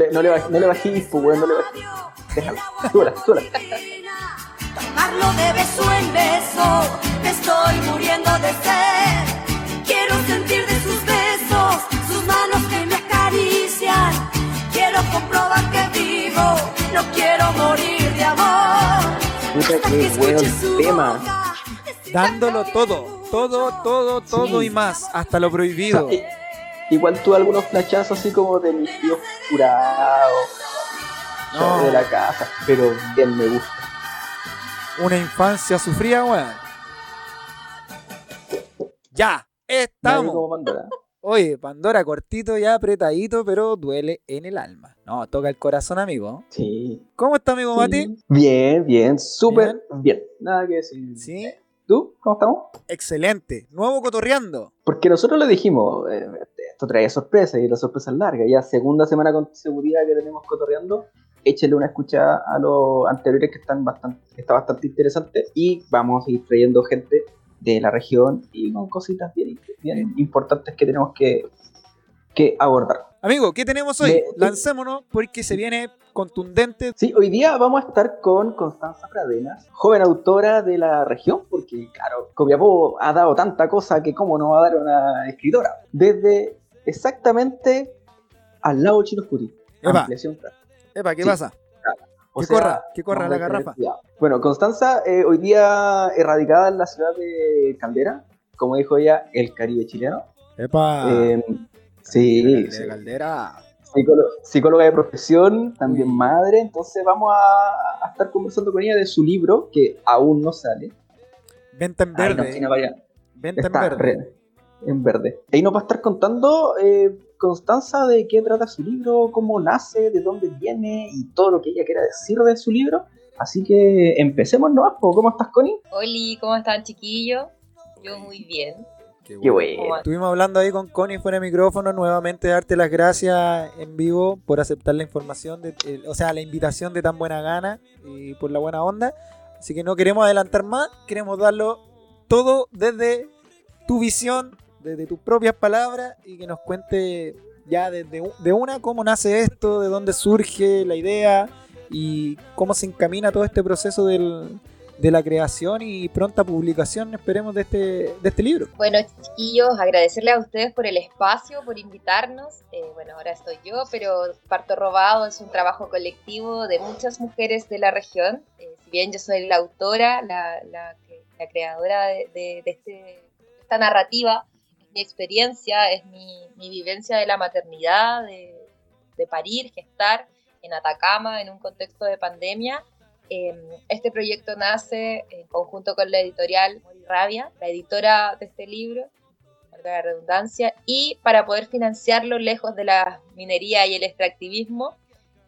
le, no le, baj- no le bajís, pues, weón, no le bajís. Déjalo. Súbela, súbela. Tomarlo de beso en beso, me estoy muriendo de sed. Quiero sentir de sus besos, sus manos que me acarician. Quiero comprobar que vivo, no quiero morir de amor. Puta, que su tema. Dándolo todo. Todo, todo, todo Sí. y más. Hasta lo O sea, prohibido. Igual tuve algunos flachazos así como de mis tíos curados No. de la casa, pero bien me gusta. Una infancia sufrida, weón. Ya, estamos. Oye, Pandora cortito ya apretadito, pero duele en el alma. No, toca el corazón, amigo. Sí. ¿Cómo está, amigo Mati? Bien, bien, súper bien. Nada que decir. Sí, ¿Tú? ¿Cómo estamos? excelente. Nuevo cotorreando. Porque nosotros le dijimos, eh, esto trae sorpresa y la sorpresa es larga. Ya segunda semana consecutiva que tenemos cotorreando, échale una escucha a los anteriores que están bastante, que está bastante interesante y vamos a ir trayendo gente de la región y con cositas bien, bien importantes que tenemos que, que abordar. Amigo, ¿qué tenemos hoy? Me- Lancémonos porque se viene contundente. Sí, hoy día vamos a estar con Constanza Pradenas, joven autora de la región, porque claro, Copiapó ha dado tanta cosa que cómo no va a dar una escritora. Desde exactamente al lado de Chinoscuti. Epa. Ampliación Craft. Epa, ¿qué Sí. pasa? O Que sea, corra, que corra la garrafa. Bueno, Constanza, eh, hoy día erradicada en la ciudad de Caldera, como dijo ella, el Caribe chileno. Epa. Eh, sí, de sí. Caldera. Psicóloga, psicóloga de profesión, también Uy. madre, entonces vamos a, a estar conversando con ella de su libro, que aún no sale. Venta en verde. sí, no vaya, Venta en verde. re- en verde. Ahí nos va a estar contando eh, Constanza de qué trata su libro, cómo nace, de dónde viene y todo lo que ella quiera decir de su libro. Así que empecemos, ¿no? ¿Cómo estás, Connie? Oli, ¿cómo están chiquillos? Yo muy bien. Qué Qué bueno. bueno. Estuvimos hablando ahí con Connie fuera de micrófono, nuevamente darte las gracias en vivo por aceptar la información, de, eh, o sea, la invitación de tan buena gana y por la buena onda. Así que no queremos adelantar más, queremos darlo todo desde tu visión, desde tus propias palabras y que nos cuente ya desde de una cómo nace esto, de dónde surge la idea y cómo se encamina todo este proceso del- de la creación y pronta publicación, esperemos, de este, de este libro. Bueno, chiquillos, agradecerles a ustedes por el espacio, por invitarnos. Eh, bueno, ahora estoy yo, pero Parto Robado es un trabajo colectivo de muchas mujeres de la región. Eh, si bien yo soy la autora, la, la creadora de, de- de este- esta narrativa, mi experiencia, es mi, vivencia de la maternidad, de, de parir, gestar en Atacama, en un contexto de pandemia. Eh, este proyecto nace en conjunto con la editorial Rabia, la editora de este libro, la redundancia, y para poder financiarlo lejos de la minería y el extractivismo,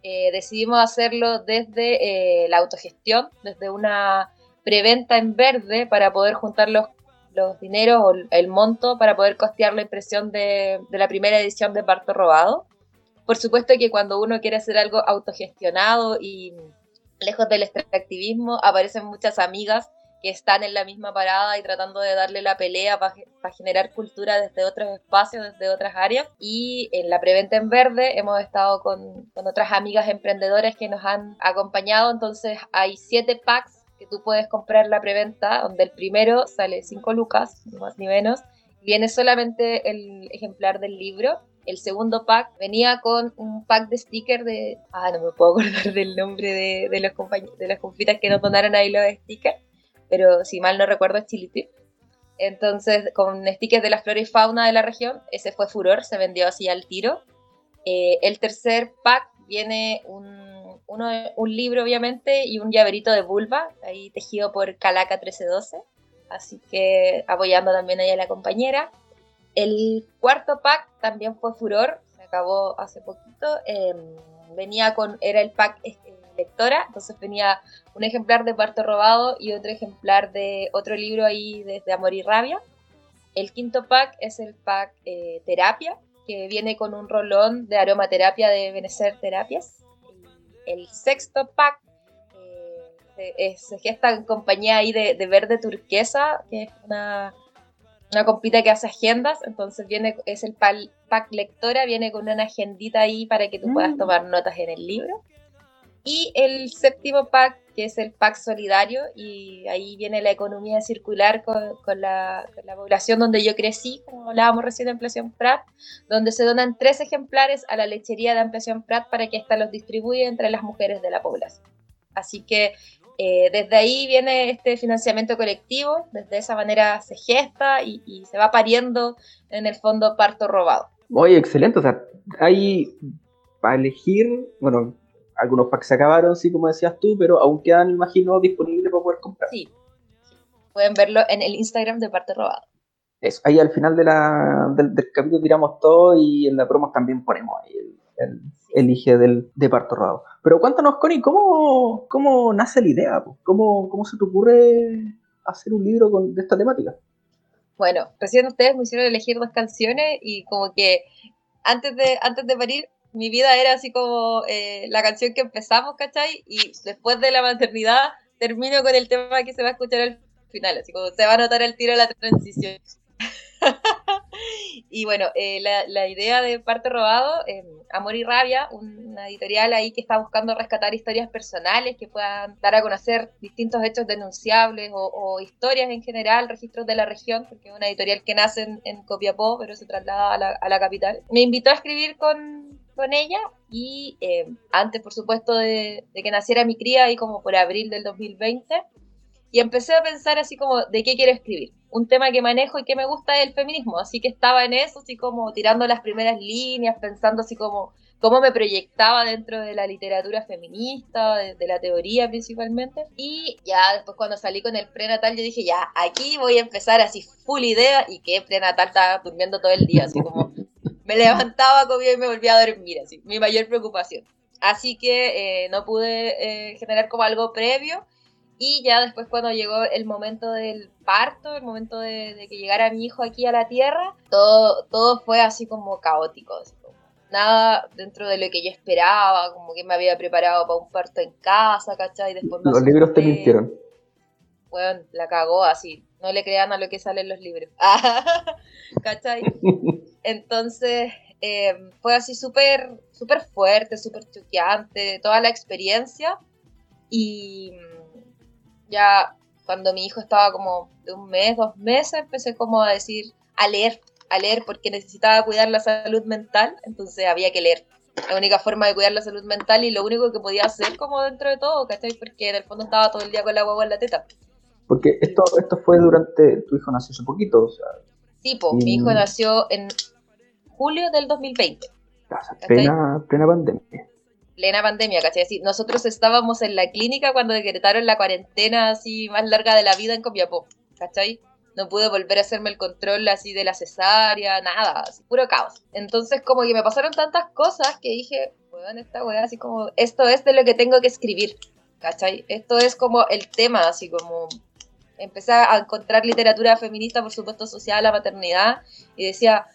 eh, decidimos hacerlo desde eh, la autogestión, desde una preventa en verde para poder juntar los, los dineros o el monto para poder costear la impresión de, la primera edición de Parto Robado. Por supuesto que cuando uno quiere hacer algo autogestionado y lejos del extractivismo, aparecen muchas amigas que están en la misma parada y tratando de darle la pelea para generar cultura desde otros espacios, desde otras áreas. Y en la preventa en verde hemos estado con otras amigas emprendedoras que nos han acompañado. Entonces hay siete packs tú puedes comprar la preventa, donde el primero sale 5 lucas, ni más ni menos. Viene solamente el ejemplar del libro el segundo pack venía con un pack de stickers de. Ah, no me puedo acordar del nombre de, de los de las compitas que nos donaron ahí los stickers, pero si mal no recuerdo es Chilitip. Entonces, con stickers de la flora y fauna de la región, ese fue furor, se vendió así al tiro. Eh, el tercer pack viene un, uno, un libro, obviamente, y un llaverito de vulva, ahí tejido por Calaca 1312. Así que apoyando también ahí a la compañera. El cuarto pack también fue furor, se acabó hace poquito. eh, venía con, era el pack eh, lectora, entonces venía un ejemplar de Parto Robado y otro ejemplar de otro libro ahí desde Amor y Rabia. El quinto pack es el pack eh, Terapia, que viene con un rolón de aromaterapia de Benecer Terapias. El sexto pack eh, se- es- se gesta en compañía ahí de, de verde turquesa, que es una una compita que hace agendas, entonces viene, es el pack lectora, viene con una agendita ahí para que tú puedas mm. tomar notas en el libro. Y el séptimo pack, que es el pack solidario, y ahí viene la economía circular con, con, la, población donde yo crecí, como hablábamos recién de Ampliación Prat, donde se donan tres ejemplares a la lechería de Ampliación Prat para que ésta los distribuya entre las mujeres de la población. Así que eh, desde ahí viene este financiamiento colectivo, desde esa manera se gesta y, y se va pariendo en el fondo parto robado. Oye, excelente, o sea, hay para elegir, bueno, algunos packs se acabaron, sí, como decías tú, pero aún quedan, imagino, disponibles para poder comprar. Sí. Pueden verlo en el Instagram de Parte Robado. Eso, ahí al final de la, del, capítulo tiramos todo y en la promo también ponemos ahí el, elige del, de Parto Robado. Pero cuéntanos, Connie, ¿cómo, cómo nace la idea? ¿Cómo, ¿Cómo se te ocurre hacer un libro con, de esta temática? Bueno, recién ustedes me hicieron elegir dos canciones y como que antes de, antes de parir mi vida era así como eh, la canción que empezamos, ¿cachai? Y después de la maternidad termino con el tema que se va a escuchar al final, así como se va a notar el tiro de la transición. y bueno, eh, la, idea de Parte Robado, eh, Amor y Rabia, una editorial ahí que está buscando rescatar historias personales que puedan dar a conocer distintos hechos denunciables o, historias en general, registros de la región, porque es una editorial que nace en, Copiapó, pero se traslada a la, a la capital. Me invitó a escribir con, con ella y eh, antes, por supuesto, de, que naciera mi cría, ahí como por abril del 2020, y empecé a pensar así como de qué quiero escribir. Un tema que manejo y que me gusta es el feminismo, así que estaba en eso, así como tirando las primeras líneas, pensando así como cómo me proyectaba dentro de la literatura feminista, de, la teoría principalmente. Y ya después cuando salí con el prenatal, yo dije, ya, aquí voy a empezar así full idea y que prenatal estaba durmiendo todo el día, así como me levantaba, comía y me volvía a dormir, así, mi mayor preocupación. Así que eh, no pude eh, generar como algo previo y ya después cuando llegó el momento del parto, el momento de, que llegara mi hijo aquí a la tierra, todo, todo fue así como caótico. nada dentro de lo que yo esperaba, como que me había preparado para un parto en casa, ¿cachai? Después Los libros te mintieron. Bueno, la cagó así. No le crean a lo que sale en los libros. ¿Cachai? Entonces, eh, fue así súper súper fuerte, súper choqueante, toda la experiencia. Y mm, ya cuando mi hijo estaba como de un mes, dos meses, empecé como a decir, a leer, a leer porque necesitaba cuidar la salud mental, entonces había que leer. La única forma de cuidar la salud mental y lo único que podía hacer como dentro de todo, ¿cachai? Porque en el fondo estaba todo el día con la guagua en la teta. Porque esto, esto fue durante, tu hijo nació hace poquito, o sea. Sí, mi hijo nació en julio del 2020. plena, plena pandemia. Plena pandemia, ¿cachai? Así, nosotros estábamos en la clínica cuando decretaron la cuarentena así más larga de la vida en Copiapó, ¿cachai? No pude volver a hacerme el control así de la cesárea, nada, así, puro caos. Entonces como que me pasaron tantas cosas que dije, bueno, esta weá así como, esto es de lo que tengo que escribir, ¿cachai? Esto es como el tema, así como empecé a encontrar literatura feminista, por supuesto, asociada a la maternidad, y decía,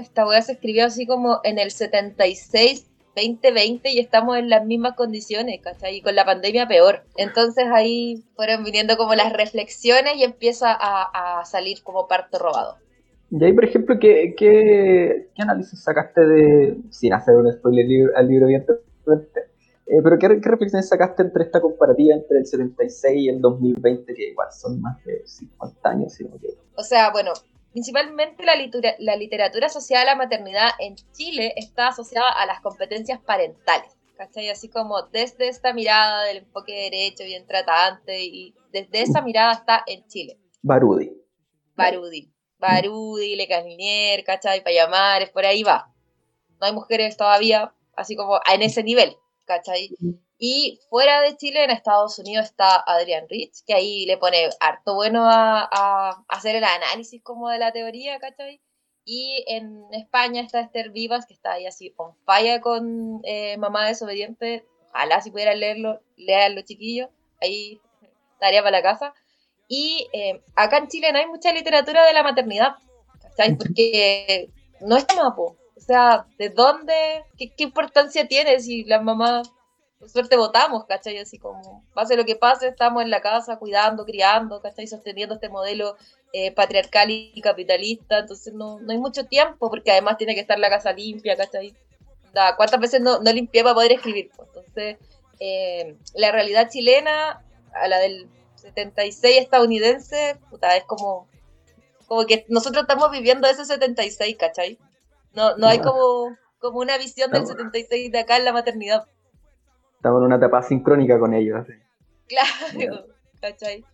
esta weá se escribió así como en el 76, 2020 y estamos en las mismas condiciones, ¿cachai? Y con la pandemia peor. Entonces ahí fueron viniendo como las reflexiones y empieza a, salir como parto robado. Y ahí, por ejemplo, ¿qué, qué, análisis sacaste de, sin hacer un spoiler al libro, evidentemente, eh, pero ¿qué, reflexiones sacaste entre esta comparativa entre el 76 y el 2020, que igual son más de 50 años? Si O sea, bueno, principalmente la, la literatura asociada a la maternidad en Chile está asociada a las competencias parentales. ¿Cachai? Así como desde esta mirada del enfoque derecho, bien tratante, y desde esa mirada está en Chile. Barudi. Barudi. Barudi, Le Casminier, ¿cachai? es por ahí va. No hay mujeres todavía así como en ese nivel. ¿Cachai? Y fuera de Chile, en Estados Unidos, está Adrian Rich, que ahí le pone harto bueno a, hacer el análisis como de la teoría, ¿cachai? Y en España está Esther Vivas, que está ahí así on fire con eh, Mamá Desobediente. Ojalá si pudieran leerlo, leanlo chiquillos. Ahí estaría para la casa. Y eh, acá en Chile no hay mucha literatura de la maternidad, ¿cachai? Porque no es mapo. O sea, ¿de dónde? ¿Qué, importancia tiene si las mamás, por suerte, votamos, ¿cachai? Así como, pase lo que pase, estamos en la casa cuidando, criando, ¿cachai? Sosteniendo este modelo eh, patriarcal y capitalista, entonces no, no hay mucho tiempo, porque además tiene que estar la casa limpia, ¿cachai? ¿Cuántas veces no, no limpié para poder escribir? Pues, entonces, eh, la realidad chilena, a la del 76 estadounidense, puta, es como, como que nosotros estamos viviendo ese 76, ¿cachai? No, no hay como, como una visión del 76 de acá en la maternidad. Estamos en una etapa sincrónica con ellos. Así. Claro, ¿cachai?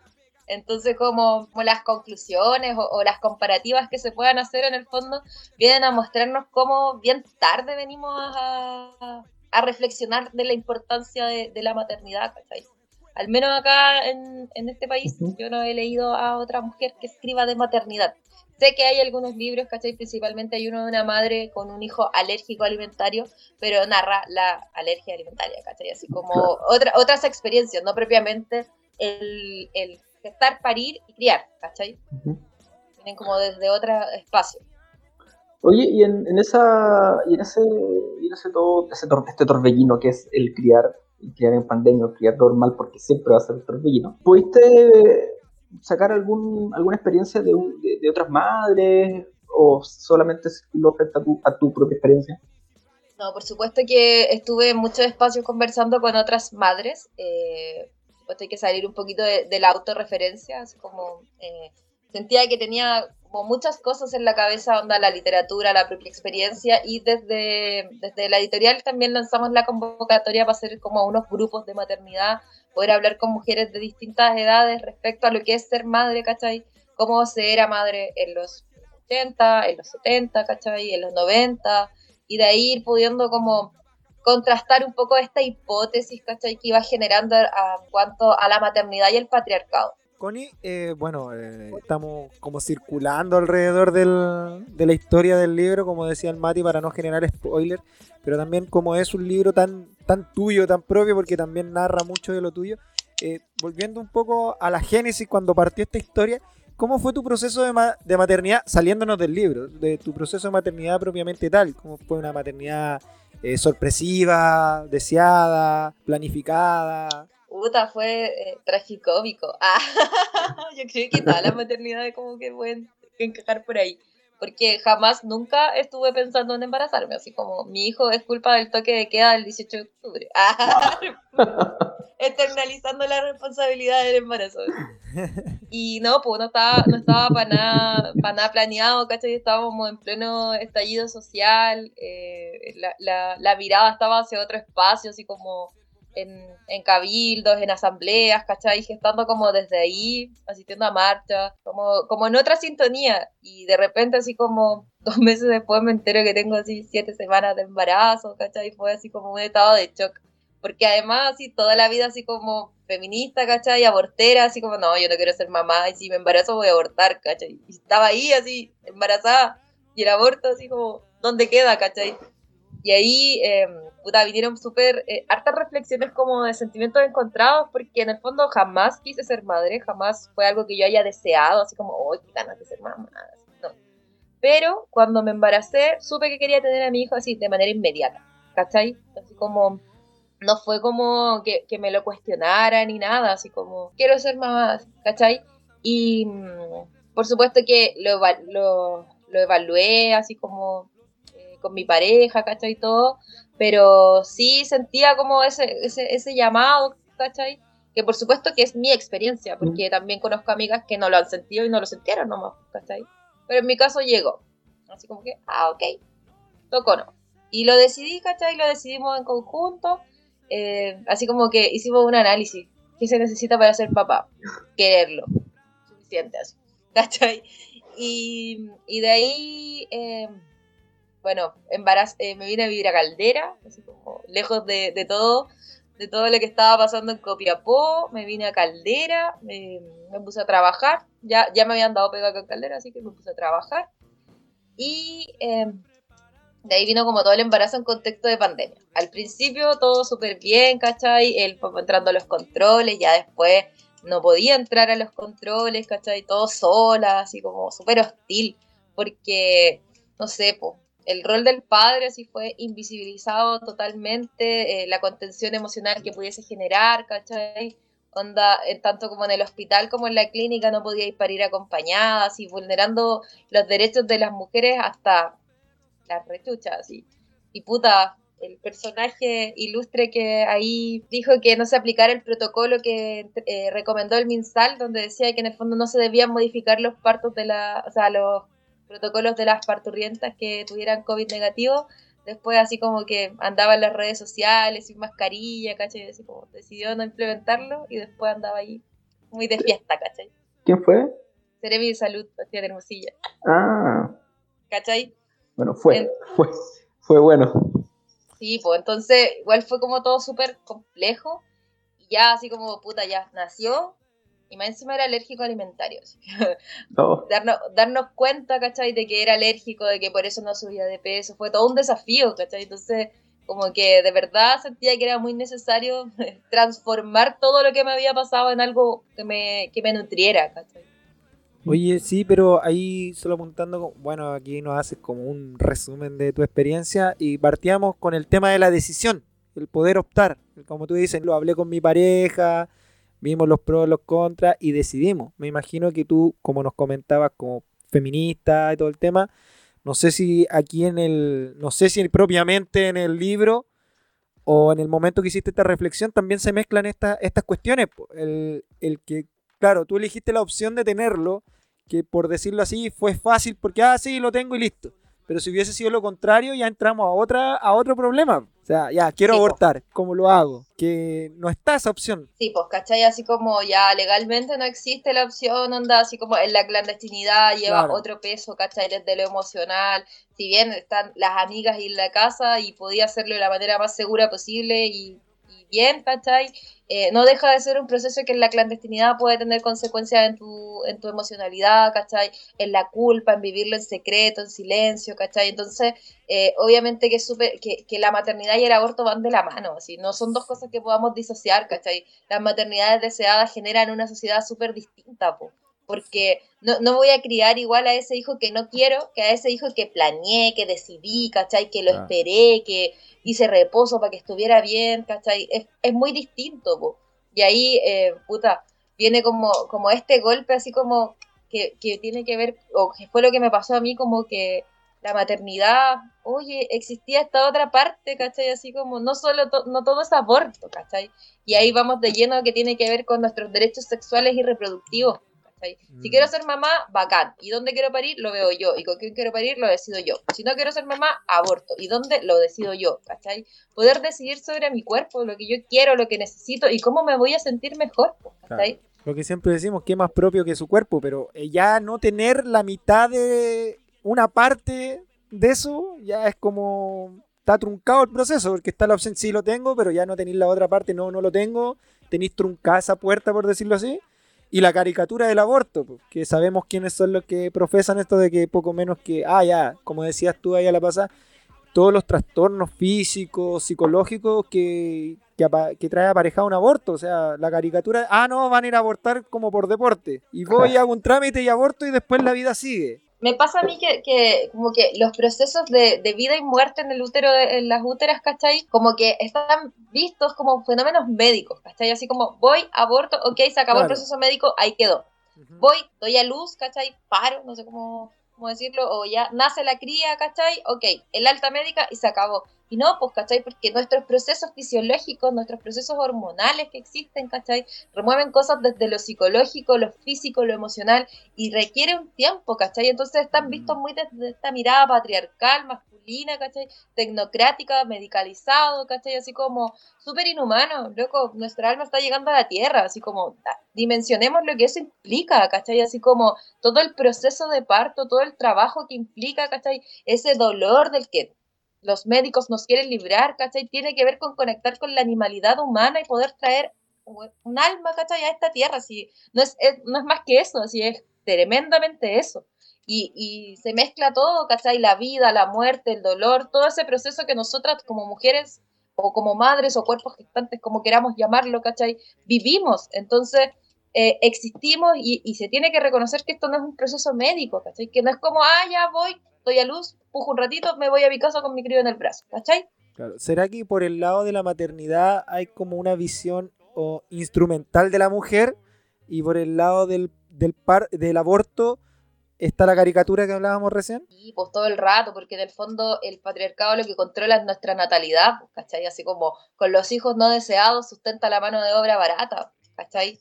Entonces, como, las conclusiones o, las comparativas que se puedan hacer en el fondo vienen a mostrarnos cómo bien tarde venimos a, a reflexionar de la importancia de, la maternidad, ¿cachai? Al menos acá en, en este país, yo no he leído a otra mujer que escriba de maternidad. Sé que hay algunos libros, ¿cachai? Principalmente hay uno de una madre con un hijo alérgico alimentario, pero narra la alergia alimentaria, ¿cachai? Así como otra, otras experiencias, no propiamente el, el gestar, parir y criar, ¿cachai? Vienen como desde otro espacio. Oye, y en, en esa, y en ese, y en ese todo, ese este torbellino que es el criar, el criar en pandemia, el criar normal, porque siempre va a ser el torbellino, ¿pudiste sacar algún, alguna experiencia de, de, otras madres o solamente lo frente a tu, a tu propia experiencia? No, por supuesto que estuve en muchos espacios conversando con otras madres. Eh, supuesto hay que salir un poquito de, de la autorreferencia, así como eh, sentía que tenía como muchas cosas en la cabeza, onda la literatura, la propia experiencia, y desde, desde la editorial también lanzamos la convocatoria para hacer como unos grupos de maternidad, poder hablar con mujeres de distintas edades respecto a lo que es ser madre, ¿cachai? Cómo se era madre en los 80, en los 70, ¿cachai? En los 90, y de ahí ir pudiendo como contrastar un poco esta hipótesis, ¿cachai? Que iba generando en cuanto a la maternidad y el patriarcado. Connie, eh, bueno, eh, estamos como circulando alrededor de la historia del libro, como decía el Mati, para no generar spoiler, pero también como es un libro tan, tuyo, tan propio, porque también narra mucho de lo tuyo. Eh, volviendo un poco a la génesis, cuando partió esta historia, ¿cómo fue tu proceso de, de maternidad, saliéndonos del libro, de tu proceso de maternidad propiamente tal? ¿Cómo fue una maternidad sorpresiva, deseada, planificada? Puta, fue eh, tragicómico. Ah, yo creo que toda la maternidad como que pueden encajar por ahí. Porque jamás, nunca estuve pensando en embarazarme. Así como mi hijo es culpa del toque de queda del 18 de octubre. Ah, externalizando la responsabilidad del embarazo. Y no, pues no estaba, no estaba para nada, para nada planeado, ¿cachai? Estábamos en pleno estallido social. Eh, la, la, la mirada estaba hacia otro espacio, así como en, en, cabildos, en asambleas, ¿cachai? Gestando como desde ahí, asistiendo a marchas, como, como en otra sintonía. Y de repente así como dos meses después me entero que tengo así siete semanas de embarazo, ¿cachai? Fue así como un estado de shock. Porque además así toda la vida así como feminista, ¿cachai? Abortera, así como, no, yo no quiero ser mamá y si me embarazo voy a abortar, ¿cachai? Y estaba ahí así, embarazada. Y el aborto así como, ¿dónde queda, ¿cachai? Y ahí... Eh, puta, vinieron súper eh, hartas reflexiones como de sentimientos encontrados, porque en el fondo jamás quise ser madre, jamás fue algo que yo haya deseado, así como, oh, qué ganas de ser mamá. No. Pero cuando me embaracé, supe que quería tener a mi hijo así, de manera inmediata, ¿cachai? Así como, no fue como que, que me lo cuestionara ni nada, así como, quiero ser mamá, ¿cachai? Y mm, por supuesto que lo, lo, lo evalué así como eh, con mi pareja, ¿cachai? Y todo, pero sí sentía como ese, ese, ese llamado, ¿cachai? Que por supuesto que es mi experiencia, porque también conozco amigas que no lo han sentido y no lo sintieron nomás, ¿cachai? Pero en mi caso llegó. Así como que, ah, ok, tocó no. Y lo decidí, ¿cachai? Lo decidimos en conjunto. Eh, así como que hicimos un análisis. ¿Qué se necesita para ser papá? Quererlo. Suficiente así. ¿Cachai? Y, y de ahí... Eh, bueno, eh, me vine a vivir a Caldera, así como lejos de, todo, de todo lo que estaba pasando en Copiapó, me vine a Caldera, me, puse a trabajar, ya, ya me habían dado pega en Caldera, así que me puse a trabajar. Y em, de ahí vino como todo el embarazo en contexto de pandemia. Al principio todo súper bien, ¿cachai? Él entrando a los controles, ya después no podía entrar a los controles, ¿cachai? Todo sola, así como súper hostil, porque, no sé, pues el rol del padre así fue invisibilizado totalmente, eh, la contención emocional que pudiese generar, ¿cachai? onda, eh, tanto como en el hospital como en la clínica no podíais parir acompañadas y vulnerando los derechos de las mujeres hasta las rechuchas. Y, y puta, el personaje ilustre que ahí dijo que no se aplicara el protocolo que eh, recomendó el MinSal, donde decía que en el fondo no se debían modificar los partos de la, o sea, los protocolos de las parturrientas que tuvieran COVID negativo. Después así como que andaba en las redes sociales sin mascarilla, ¿cachai? Así como decidió no implementarlo y después andaba ahí muy de fiesta, ¿cachai? ¿Quién fue? Cerebi de Salud, de Hermosilla. Ah. ¿Cachai? Bueno, fue, fue, fue bueno. Sí, pues entonces igual fue como todo súper complejo. Y ya así como, puta, ya nació. Y más encima era alérgico alimentario. Oh. darnos, darnos cuenta, ¿cachai? De que era alérgico, de que por eso no subía de peso. Fue todo un desafío, ¿cachai? Entonces, como que de verdad sentía que era muy necesario transformar todo lo que me había pasado en algo que me, que me nutriera, ¿cachai? Oye, sí, pero ahí solo apuntando, bueno, aquí nos haces como un resumen de tu experiencia y partíamos con el tema de la decisión, el poder optar. Como tú dices, lo hablé con mi pareja, vimos los pros, los contras y decidimos. Me imagino que tú, como nos comentabas, como feminista y todo el tema, no sé si aquí en el, no sé si propiamente en el libro o en el momento que hiciste esta reflexión también se mezclan estas estas cuestiones. El, el que Claro, tú elegiste la opción de tenerlo, que por decirlo así fue fácil porque, ah, sí, lo tengo y listo. Pero si hubiese sido lo contrario, ya entramos a, otra, a otro problema. O sea, ya, quiero Sí, po. abortar. ¿Cómo lo hago? Que no está esa opción. Sí, pues, ¿cachai? Así como ya legalmente no existe la opción, onda, así como en la clandestinidad lleva Claro. otro peso, ¿cachai? Desde lo emocional. Si bien están las amigas y en la casa y podía hacerlo de la manera más segura posible y bien, ¿cachai? Eh, no deja de ser un proceso que en la clandestinidad puede tener consecuencias en tu, en tu emocionalidad, ¿cachai? En la culpa, en vivirlo en secreto, en silencio, ¿cachai? Entonces, eh, obviamente que, es súper- que, que la maternidad y el aborto van de la mano, así, no son dos cosas que podamos disociar, ¿cachai? Las maternidades deseadas generan una sociedad súper distinta, po, porque no, no voy a criar igual a ese hijo que no quiero que a ese hijo que planeé, que decidí, ¿cachai? Que lo esperé, que hice reposo para que estuviera bien, ¿cachai? Es, es muy distinto, po. Y ahí, eh, puta, viene como, como este golpe así como que, que tiene que ver, o que fue lo que me pasó a mí, como que la maternidad, oye, existía esta otra parte, ¿cachai? Así como no solo, to- no todo es aborto, ¿cachai? Y ahí vamos de lleno que tiene que ver con nuestros derechos sexuales y reproductivos, ¿cachai? Si Mm. quiero ser mamá, bacán. ¿Y dónde quiero parir? Lo veo yo. ¿Y con quién quiero parir? Lo decido yo. Si no quiero ser mamá, aborto. ¿Y dónde? Lo decido yo, ¿cachai? Poder decidir sobre mi cuerpo, lo que yo quiero, lo que necesito y cómo me voy a sentir mejor, ¿cachai? Lo que siempre decimos, que es más propio que su cuerpo, pero eh, ya no tener la mitad de una parte de eso, ya es como... Está truncado el proceso, porque está la opción, sí lo tengo, pero ya no tenéis la otra parte, no, no lo tengo. Tenéis truncada esa puerta, por decirlo así. Y la caricatura del aborto, que sabemos quiénes son los que profesan esto de que poco menos que, ah, ya, como decías tú ahí a la pasada, todos los trastornos físicos, psicológicos que, que, que trae aparejado un aborto. O sea, la caricatura, ah, no, van a ir a abortar como por deporte. Y voy, hago un trámite y aborto y después la vida sigue. Me pasa a mí que, que como que los procesos de, de vida y muerte en el útero, de- en las úteras, ¿cachai? Como que están vistos como fenómenos médicos, ¿cachai? Así como voy, aborto, ok, se acabó el proceso médico, ahí quedó. voy, doy a luz, ¿cachai? Paro, no sé cómo, cómo decirlo, o ya nace la cría, ¿cachai? Ok, el alta médica y se acabó. Y no, pues, ¿cachai? Porque nuestros procesos fisiológicos, nuestros procesos hormonales que existen, ¿cachai? Remueven cosas desde lo psicológico, lo físico, lo emocional, y requiere un tiempo, ¿cachai? Entonces están vistos muy desde esta mirada patriarcal, masculina, ¿cachai? Tecnocrática, medicalizado, ¿cachai? Así como súper inhumano, loco, nuestra alma está llegando a la tierra, así como da- dimensionemos lo que eso implica, ¿cachai? Así como todo el proceso de parto, todo el trabajo que implica, ¿cachai? Ese dolor del que los médicos nos quieren librar, ¿cachai? Tiene que ver con conectar con la animalidad humana y poder traer un alma, ¿cachai? A esta tierra, así, no es, más que eso, así es tremendamente eso. Y, y se mezcla todo, ¿cachai? La vida, la muerte, el dolor, todo ese proceso que nosotras como mujeres o como madres o cuerpos gestantes, como queramos llamarlo, ¿cachai? Vivimos. Entonces, eh, existimos y, y se tiene que reconocer que esto no es un proceso médico, ¿cachai? Que no es como, ah, ya voy, doy a luz, pujo un ratito, me voy a mi casa con mi crío en el brazo, ¿cachai? Claro. ¿Será que por el lado de la maternidad hay como una visión o instrumental de la mujer y por el lado del, del, par, del aborto está la caricatura que hablábamos recién. Y pues todo el rato, porque en el fondo el patriarcado lo que controla es nuestra natalidad, ¿cachai? Así como con los hijos no deseados sustenta la mano de obra barata, ¿cachai?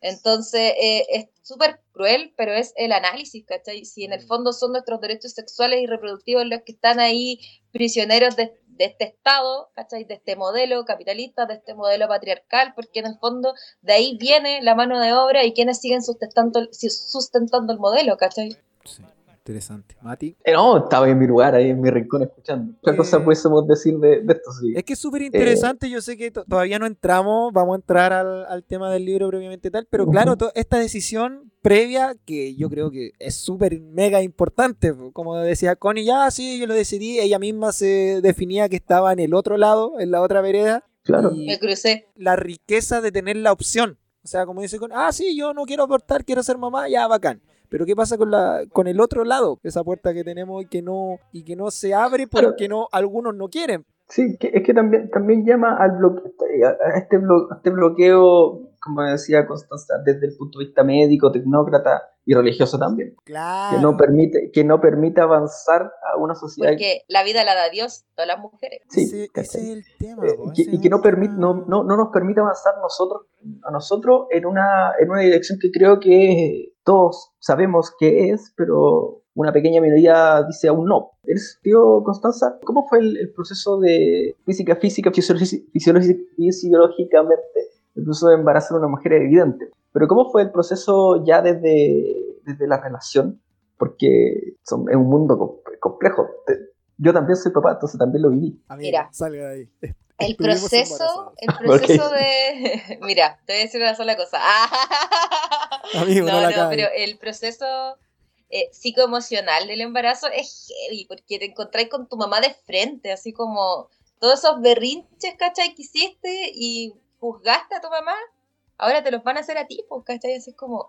Entonces eh, es súper cruel, pero es el análisis, ¿cachai? Si en el fondo son nuestros derechos sexuales y reproductivos los que están ahí prisioneros de, de este Estado, ¿cachai? De este modelo capitalista, de este modelo patriarcal, porque en el fondo de ahí viene la mano de obra y quienes siguen sustentando, sustentando el modelo, ¿cachai? Sí, interesante. Mati. Eh, no, estaba en mi lugar, ahí en mi rincón escuchando. ¿Qué Eh, cosa pudiésemos decir de, de esto? Sí. Es que es súper interesante, yo sé que to- todavía no entramos, vamos a entrar al, al tema del libro previamente tal, pero claro, esta decisión previa, que yo creo que es súper mega importante, po, como decía Connie, ya sí, yo lo decidí, ella misma se definía que estaba en el otro lado, en la otra vereda, Claro. y Me crucé. la riqueza de tener la opción, o sea, como dice Connie, ah, sí, yo no quiero abortar, quiero ser mamá, ya, bacán. Pero ¿qué pasa con la con el otro lado? Esa puerta que tenemos y que no y que no se abre porque no algunos no quieren. Sí, que, es que también, también llama al bloque, a este, a este bloqueo, como decía Constanza, desde el punto de vista médico, tecnócrata y religioso también, Claro. que no permite, que no permite avanzar a una sociedad Porque la vida la da Dios, todas las mujeres. sí, ese, ese es el tema. Eh, que- ese y que no, permite, no, no, no nos permite avanzar nosotros, a nosotros en una, en una dirección que creo que todos sabemos que es, pero una pequeña minoría dice aún no. ¿Eres tío Constanza? ¿Cómo fue el, el proceso de física, física, fisiológicamente? El proceso de embarazo de una mujer es evidente. Pero ¿cómo fue el proceso ya desde, desde la relación? Porque son- es un mundo com- complejo. Te- yo también soy papá, entonces también lo viví. Mira. salga de ahí. El proceso, el proceso Ok. de... Mira, te voy a decir una sola cosa. Amigo, no no, la no, pero el proceso eh, psicoemocional del embarazo es heavy, porque te encontráis con tu mamá de frente, así como todos esos berrinches, ¿cachai? Que hiciste y juzgaste a tu mamá, ahora te los van a hacer a ti, pues, ¿cachai? Así es como... oh,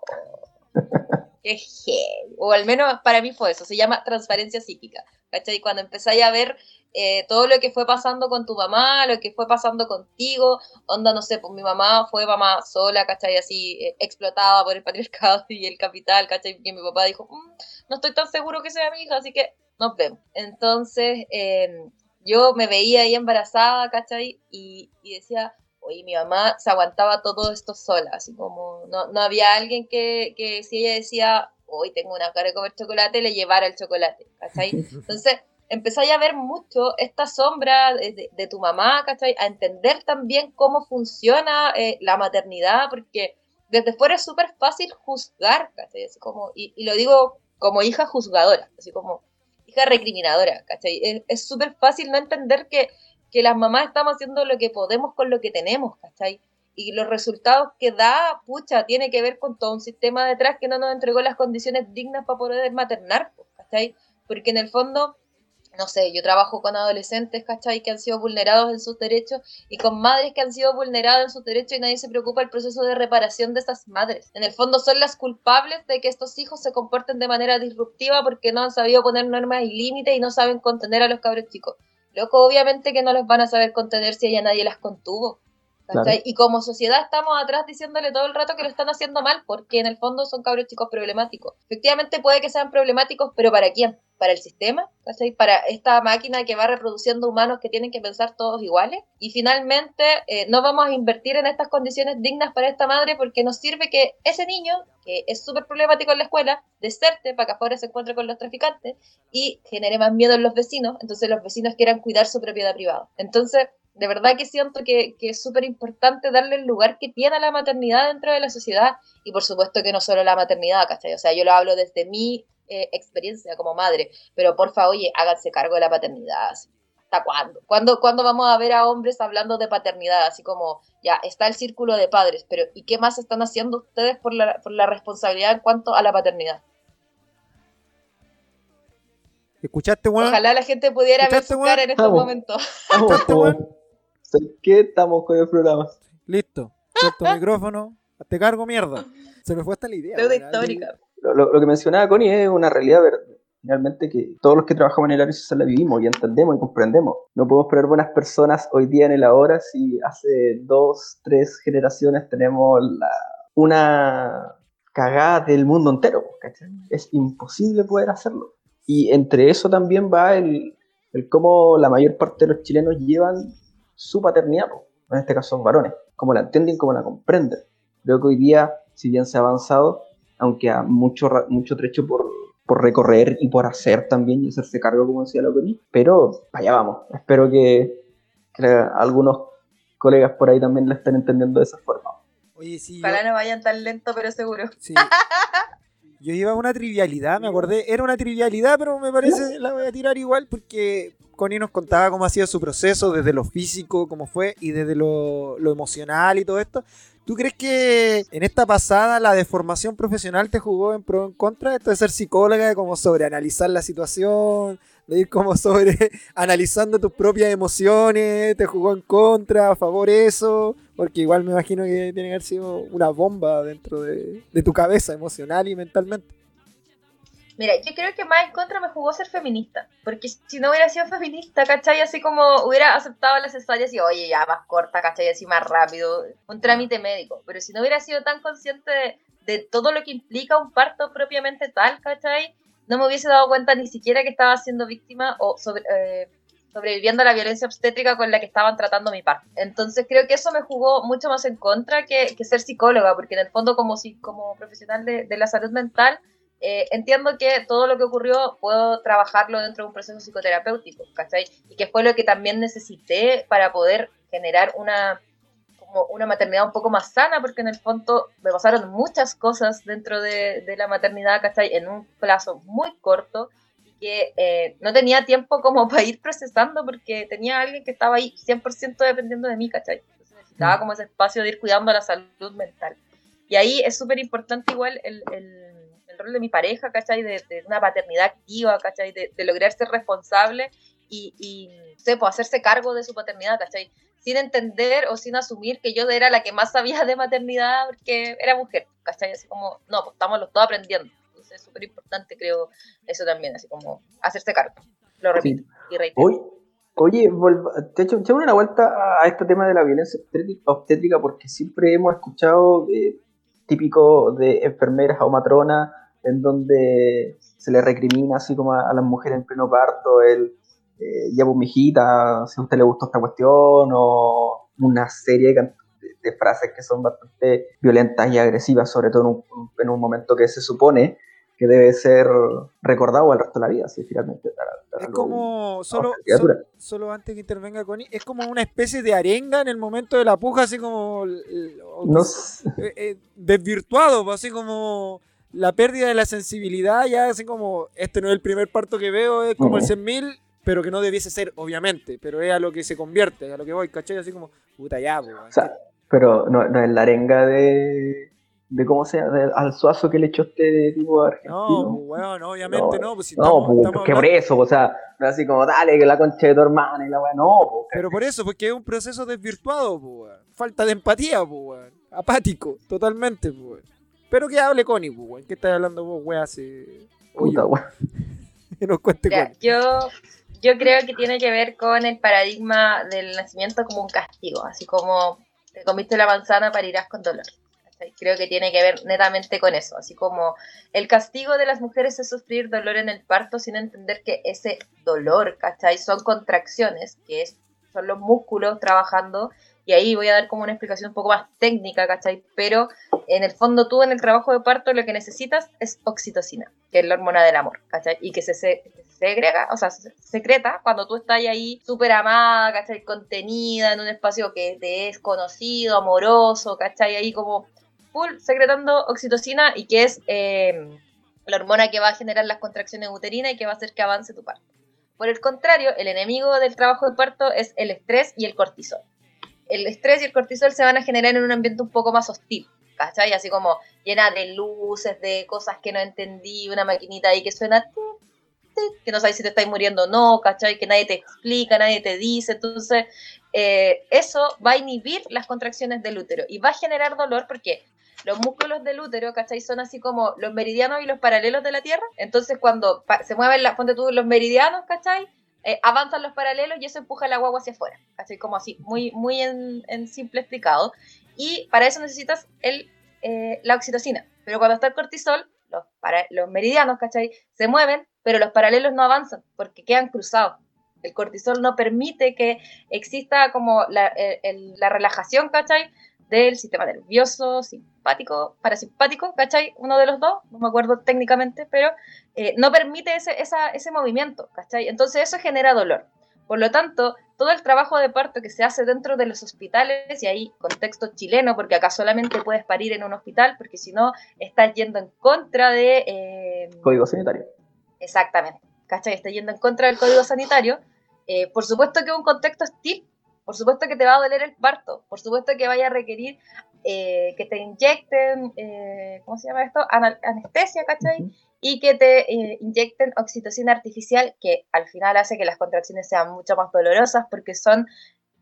qué heavy. O al menos para mí fue eso, se llama transparencia psíquica, ¿cachai? Cuando empezáis a ver eh, todo lo que fue pasando con tu mamá, lo que fue pasando contigo, onda, no sé, pues mi mamá fue mamá sola, ¿cachai? Así eh, explotada por el patriarcado y el capital, ¿cachai? Y mi papá dijo, "Mm, no estoy tan seguro que sea mi hija, así que nos vemos. Entonces, eh, yo me veía ahí embarazada, ¿cachai? Y decía, oye, mi mamá se aguantaba todo esto sola, así como no, no había alguien que, que si ella decía, hoy tengo una cara de comer chocolate, le llevara el chocolate, ¿cachai? Entonces, empezáis a ver mucho esta sombra de, de- tu mamá, ¿cachai? A entender también cómo funciona eh, la maternidad, porque desde fuera es súper fácil juzgar, ¿cachai? Así como, y, y lo digo como hija juzgadora, así como hija recriminadora, ¿cachai? Es súper fácil no entender que, que las mamás estamos haciendo lo que podemos con lo que tenemos, ¿cachai? Y los resultados que da, pucha, tiene que ver con todo un sistema detrás que no nos entregó las condiciones dignas para poder maternar, pues, ¿cachai? Porque en el fondo, no sé, yo trabajo con adolescentes, ¿cachai? Que han sido vulnerados en sus derechos y con madres que han sido vulneradas en sus derechos y nadie se preocupa del proceso de reparación de esas madres. En el fondo son las culpables de que estos hijos se comporten de manera disruptiva porque no han sabido poner normas y límites y no saben contener a los cabros chicos. Loco, obviamente que no los van a saber contener si ella nadie las contuvo. Y como sociedad estamos atrás diciéndole todo el rato que lo están haciendo mal porque en el fondo son cabros chicos problemáticos. Efectivamente puede que sean problemáticos, pero ¿para quién? ¿Para el sistema? ¿Para esta máquina que va reproduciendo humanos que tienen que pensar todos iguales? Y finalmente eh, no vamos a invertir en estas condiciones dignas para esta madre porque nos sirve que ese niño, que es súper problemático en la escuela, deserte para que afuera se encuentre con los traficantes y genere más miedo en los vecinos, entonces los vecinos quieran cuidar su propiedad privada. Entonces, de verdad que siento que, que es súper importante darle el lugar que tiene a la maternidad dentro de la sociedad y por supuesto que no solo la maternidad, ¿cachai? O sea, yo lo hablo desde mi eh, experiencia como madre, pero porfa, oye, háganse cargo de la paternidad. así. ¿Hasta cuándo? cuándo? ¿Cuándo vamos a ver a hombres hablando de paternidad? Así como, ya, está el círculo de padres, pero ¿y qué más están haciendo ustedes por la, por la responsabilidad en cuanto a la paternidad? ¿Escuchaste, weón? Ojalá la gente pudiera ver ¿Escuchaste, su weón? cara en estos momentos. ¿Sabes qué? Estamos con el programa. Listo. Suelto el micrófono. Te cargo mierda. Se me fue hasta la idea. Deuda histórica. Lo, lo- lo que mencionaba Connie es una realidad ver- finalmente que todos los que trabajamos en el área social la vivimos y entendemos y comprendemos. No podemos poner buenas personas hoy día en el ahora si hace dos, tres generaciones tenemos la, una cagada del mundo entero. ¿cachai? Es imposible poder hacerlo. Y entre eso también va el, el cómo la mayor parte de los chilenos llevan su paternidad, en este caso son varones, cómo la entienden, cómo la comprenden. Creo que hoy día, si bien se ha avanzado, aunque a mucho, mucho trecho por, por recorrer y por hacer también y hacerse cargo, como decía la pero allá vamos. Espero que, que algunos colegas por ahí también la estén entendiendo de esa forma. Oye, sí. Ojalá no vayan tan lento, pero seguro. Sí. Yo iba a una trivialidad, me acordé, era una trivialidad, pero me parece, la voy a tirar igual porque Connie nos contaba cómo ha sido su proceso, desde lo físico, cómo fue, y desde lo, lo emocional y todo esto. ¿Tú crees que en esta pasada la deformación profesional te jugó en pro o en contra? Esto de ser psicóloga, como sobreanalizar la situación, de ir como sobre analizando tus propias emociones, te jugó en contra, a favor eso, porque igual me imagino que tiene que haber sido una bomba dentro de, de tu cabeza emocional y mentalmente. Mira, yo creo que más en contra me jugó ser feminista. Porque si no hubiera sido feminista, ¿cachai? Así como hubiera aceptado las cesáreas y, oye, ya más corta, ¿cachai? Así más rápido, un trámite médico. Pero si no hubiera sido tan consciente de, todo lo que implica un parto propiamente tal, ¿cachai? No me hubiese dado cuenta ni siquiera que estaba siendo víctima o eh, sobreviviendo a la violencia obstétrica con la que estaban tratando mi parto. Entonces creo que eso me jugó mucho más en contra que, ser psicóloga, porque en el fondo como, como profesional de, de la salud mental eh, entiendo que todo lo que ocurrió puedo trabajarlo dentro de un proceso psicoterapéutico, ¿cachai? Y que fue lo que también necesité para poder generar una, como una maternidad un poco más sana, porque en el fondo me pasaron muchas cosas dentro de, la maternidad, ¿cachai? En un plazo muy corto y que eh, no tenía tiempo como para ir procesando porque tenía alguien que estaba ahí 100% dependiendo de mí, ¿cachai? Entonces necesitaba mm. como ese espacio de ir cuidando la salud mental. Y ahí es súper importante igual el el rol de mi pareja, ¿cachai? De, de una paternidad activa, ¿cachai? De, de, lograr ser responsable y, y sé, pues, hacerse cargo de su paternidad, ¿cachai? Sin entender o sin asumir que yo era la que más sabía de maternidad porque era mujer, ¿cachai? Así como, no, pues estamos los dos aprendiendo. Entonces es súper importante, creo, eso también, así como hacerse cargo. Lo repito y reitero. Hoy, Oye, te hecho una vuelta a este tema de la violencia obstétrica porque siempre hemos escuchado eh, típico de enfermeras o matronas en donde se le recrimina así como a, las mujeres en pleno parto el eh, ya pues mijita, si a usted le gustó esta cuestión o una serie de, frases que son bastante violentas y agresivas, sobre todo en un, en un, momento que se supone que debe ser recordado al resto de la vida, así finalmente. es como, solo, solo, antes que intervenga Connie, es como una especie de arenga en el momento de la puja, así como no eh, eh, desvirtuado, pues, así como la pérdida de la sensibilidad, ya así como, este no es el primer parto que veo, es como el 100.000, pero que no debiese ser, obviamente, pero es a lo que se convierte, a lo que voy, ¿cachai? Así como, puta ya, o sea, pero no, no, es la arenga de, de cómo sea, al suazo que le echó este tipo argentino. No, bueno, no, obviamente no. Pues, si no, estamos, pues, estamos que por eso, o sea, no así como, dale, que la concha de tu hermana y la weá, no. Pues, pero por eso, porque es un proceso desvirtuado, pues, falta de empatía, pues, apático, totalmente, pues. Pero que hable Connie, pues, ¿qué estás hablando vos, weá? Hace... Puta, weón. que nos cuente Mira, Yo, yo creo que tiene que ver con el paradigma del nacimiento como un castigo, así como te comiste la manzana para irás con dolor. Creo que tiene que ver netamente con eso, así como el castigo de las mujeres es sufrir dolor en el parto sin entender que ese dolor, ¿cachai? Son contracciones, que es, son los músculos trabajando y ahí voy a dar como una explicación un poco más técnica, ¿cachai? Pero en el fondo tú en el trabajo de parto lo que necesitas es oxitocina, que es la hormona del amor, ¿cachai? Y que se, se segrega, o sea, se secreta cuando tú estás ahí súper amada, ¿cachai? Contenida en un espacio que te es conocido, amoroso, ¿cachai? Ahí como full secretando oxitocina y que es eh, la hormona que va a generar las contracciones uterinas y que va a hacer que avance tu parto. Por el contrario, el enemigo del trabajo de parto es el estrés y el cortisol el estrés y el cortisol se van a generar en un ambiente un poco más hostil, ¿cachai? Así como llena de luces, de cosas que no entendí, una maquinita ahí que suena, que no sabes si te estáis muriendo o no, ¿cachai? Que nadie te explica, nadie te dice, entonces eh, eso va a inhibir las contracciones del útero y va a generar dolor porque los músculos del útero, ¿cachai? Son así como los meridianos y los paralelos de la Tierra. Entonces, cuando se mueven, la, ponte tú, los meridianos, ¿cachai? Eh, avanzan los paralelos y eso empuja la guagua hacia afuera. Así como así, muy, muy en, simple explicado. Y para eso necesitas el, eh, la oxitocina. Pero cuando está el cortisol, los, para, los meridianos, ¿cachai? Se mueven, pero los paralelos no avanzan porque quedan cruzados. El cortisol no permite que exista como la, la relajación, ¿cachai? Del sistema nervioso, simpático, parasimpático, ¿cachai? Uno de los dos, no me acuerdo técnicamente, pero eh, no permite ese, ese movimiento, ¿cachai? Entonces eso genera dolor. Por lo tanto, todo el trabajo de parto que se hace dentro de los hospitales, y ahí contexto chileno, porque acá solamente puedes parir en un hospital, porque si no, estás yendo en contra de... Eh, Código sanitario. Exactamente, ¿cachai? Estás yendo en contra del código sanitario. Eh, por supuesto que un contexto hostil, por supuesto que te va a doler el parto, por supuesto que vaya a requerir eh, que te inyecten, eh, ¿cómo se llama esto? anestesia, ¿cachai? Y que te inyecten oxitocina artificial, que al final hace que las contracciones sean mucho más dolorosas porque son,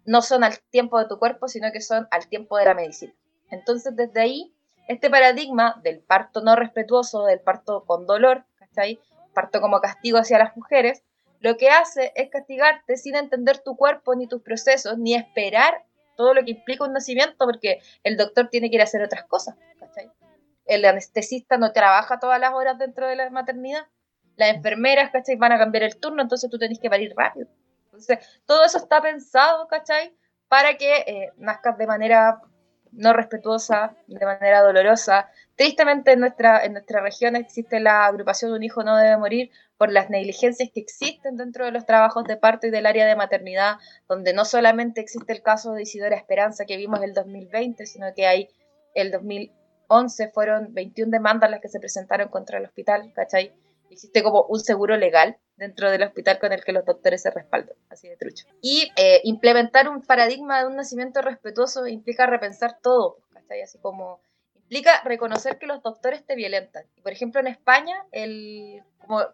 no son al tiempo de tu cuerpo, sino que son al tiempo de la medicina. Entonces, desde ahí, este paradigma del parto no respetuoso, del parto con dolor, ¿cachai? Parto como castigo hacia las mujeres, lo que hace es castigarte sin entender tu cuerpo ni tus procesos, ni esperar todo lo que implica un nacimiento, porque el doctor tiene que ir a hacer otras cosas. ¿cachai? El anestesista no trabaja todas las horas dentro de la maternidad. Las enfermeras, ¿cachai? Van a cambiar el turno, entonces tú tenés que parir rápido. Entonces, todo eso está pensado, ¿cachai? Para que eh, nazcas de manera no respetuosa, de manera dolorosa. Tristemente en nuestra, en nuestra región existe la agrupación un hijo no debe morir por las negligencias que existen dentro de los trabajos de parto y del área de maternidad, donde no solamente existe el caso de Isidora Esperanza que vimos el 2020, sino que hay el 2011 fueron 21 demandas las que se presentaron contra el hospital, ¿cachai? Existe como un seguro legal dentro del hospital con el que los doctores se respaldan, así de trucho. Y eh, implementar un paradigma de un nacimiento respetuoso implica repensar todo, ¿cachai? Así como implica reconocer que los doctores te violentan. Por ejemplo, en España, el,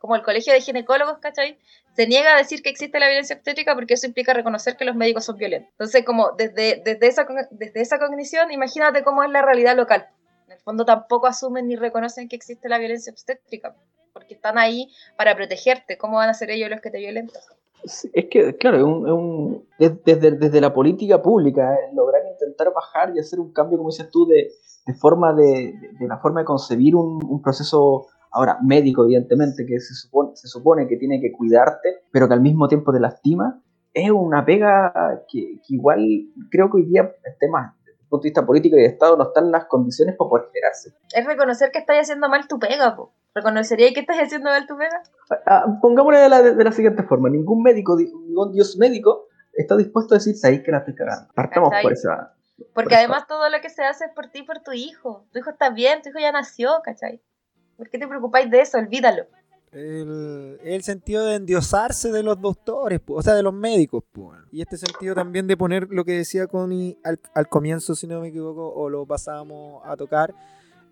como, el colegio de ginecólogos, ¿cachai? Se niega a decir que existe la violencia obstétrica porque eso implica reconocer que los médicos son violentos. Entonces, como desde, desde, esa, desde esa cognición, imagínate cómo es la realidad local. En el fondo tampoco asumen ni reconocen que existe la violencia obstétrica porque están ahí para protegerte. ¿Cómo van a ser ellos los que te violentan? Es que, claro, es un, desde, desde, la política pública, eh, lograr intentar bajar y hacer un cambio, como dices tú, de, de forma de, de, la forma de concebir un, un, proceso, ahora médico, evidentemente, que se supone, se supone que tiene que cuidarte, pero que al mismo tiempo te lastima, es una pega que, que igual creo que hoy día el tema desde el punto de vista político y de Estado no están las condiciones para poder generarse. Es reconocer que estás haciendo mal tu pega, po. ¿Reconocería que estás haciendo mal tu pega? Ah, pongámoslo de la, de la, siguiente forma. Ningún médico, ningún dios médico está dispuesto a decir, ahí que la estoy cagando. Partamos por esa... Porque además todo lo que se hace es por ti y por tu hijo. Tu hijo está bien, tu hijo ya nació, ¿cachai? ¿Por qué te preocupáis de eso? Olvídalo. El, el, sentido de endiosarse de los doctores, o sea, de los médicos. Y este sentido también de poner lo que decía Connie al, al comienzo, si no me equivoco, o lo pasábamos a tocar,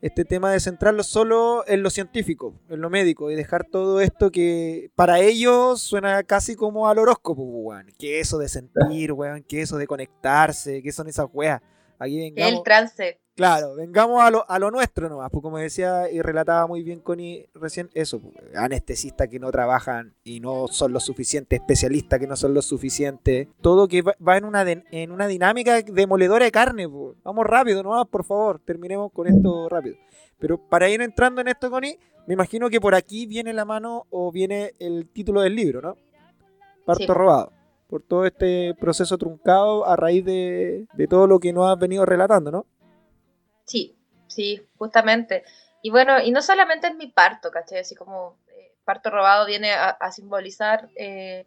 este tema de centrarlo solo en lo científico, en lo médico, y dejar todo esto que para ellos suena casi como al horóscopo, weón. Que eso de sentir, weón, que eso de conectarse, que son esas weas. Aquí vengamos, el trance. Claro, vengamos a lo, a lo nuestro nomás, pues como decía y relataba muy bien Connie recién, eso, pues, anestesistas que no trabajan y no son los suficientes, especialistas que no son los suficientes, todo que va, en, una en una dinámica demoledora de carne, pues. vamos rápido nomás, por favor, terminemos con esto rápido. Pero para ir entrando en esto, Connie, me imagino que por aquí viene la mano o viene el título del libro, ¿no? Parto robado por todo este proceso truncado a raíz de, de todo lo que nos has venido relatando, ¿no? Sí, sí, justamente. Y bueno, y no solamente en mi parto, ¿cachai? Así como eh, parto robado viene a, simbolizar eh,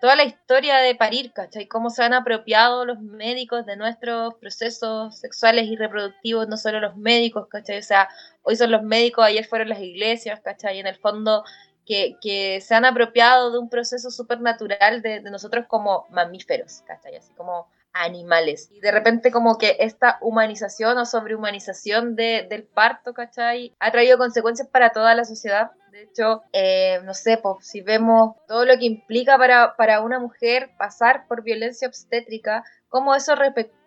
toda la historia de parir, ¿cachai? Cómo se han apropiado los médicos de nuestros procesos sexuales y reproductivos, no solo los médicos, ¿cachai? O sea, hoy son los médicos, ayer fueron las iglesias, ¿cachai? En el fondo que, que se han apropiado de un proceso súper natural de, de nosotros como mamíferos, ¿cachai? Así como animales. Y de repente como que esta humanización o sobrehumanización de, del parto, ¿cachai? Ha traído consecuencias para toda la sociedad. De hecho, eh, no sé, pues, si vemos todo lo que implica para, para una mujer pasar por violencia obstétrica, cómo eso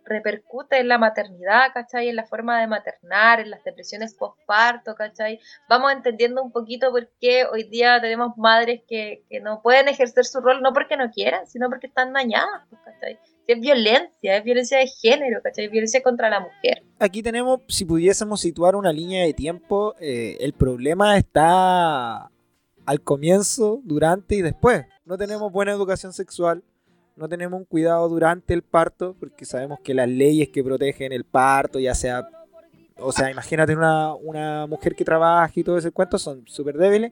repercute en la maternidad, ¿cachai? En la forma de maternar, en las depresiones postparto, ¿cachai? Vamos entendiendo un poquito por qué hoy día tenemos madres que, no pueden ejercer su rol, no porque no quieran, sino porque están dañadas, pues, ¿cachai? Es violencia, es violencia de género, ¿cachai? Violencia contra la mujer. Aquí tenemos, si pudiésemos situar una línea de tiempo, eh, el problema está al comienzo, durante y después. No tenemos buena educación sexual, no tenemos un cuidado durante el parto, porque sabemos que las leyes que protegen el parto, ya sea, o sea, imagínate una, una mujer que trabaja y todo ese cuento, son súper débiles,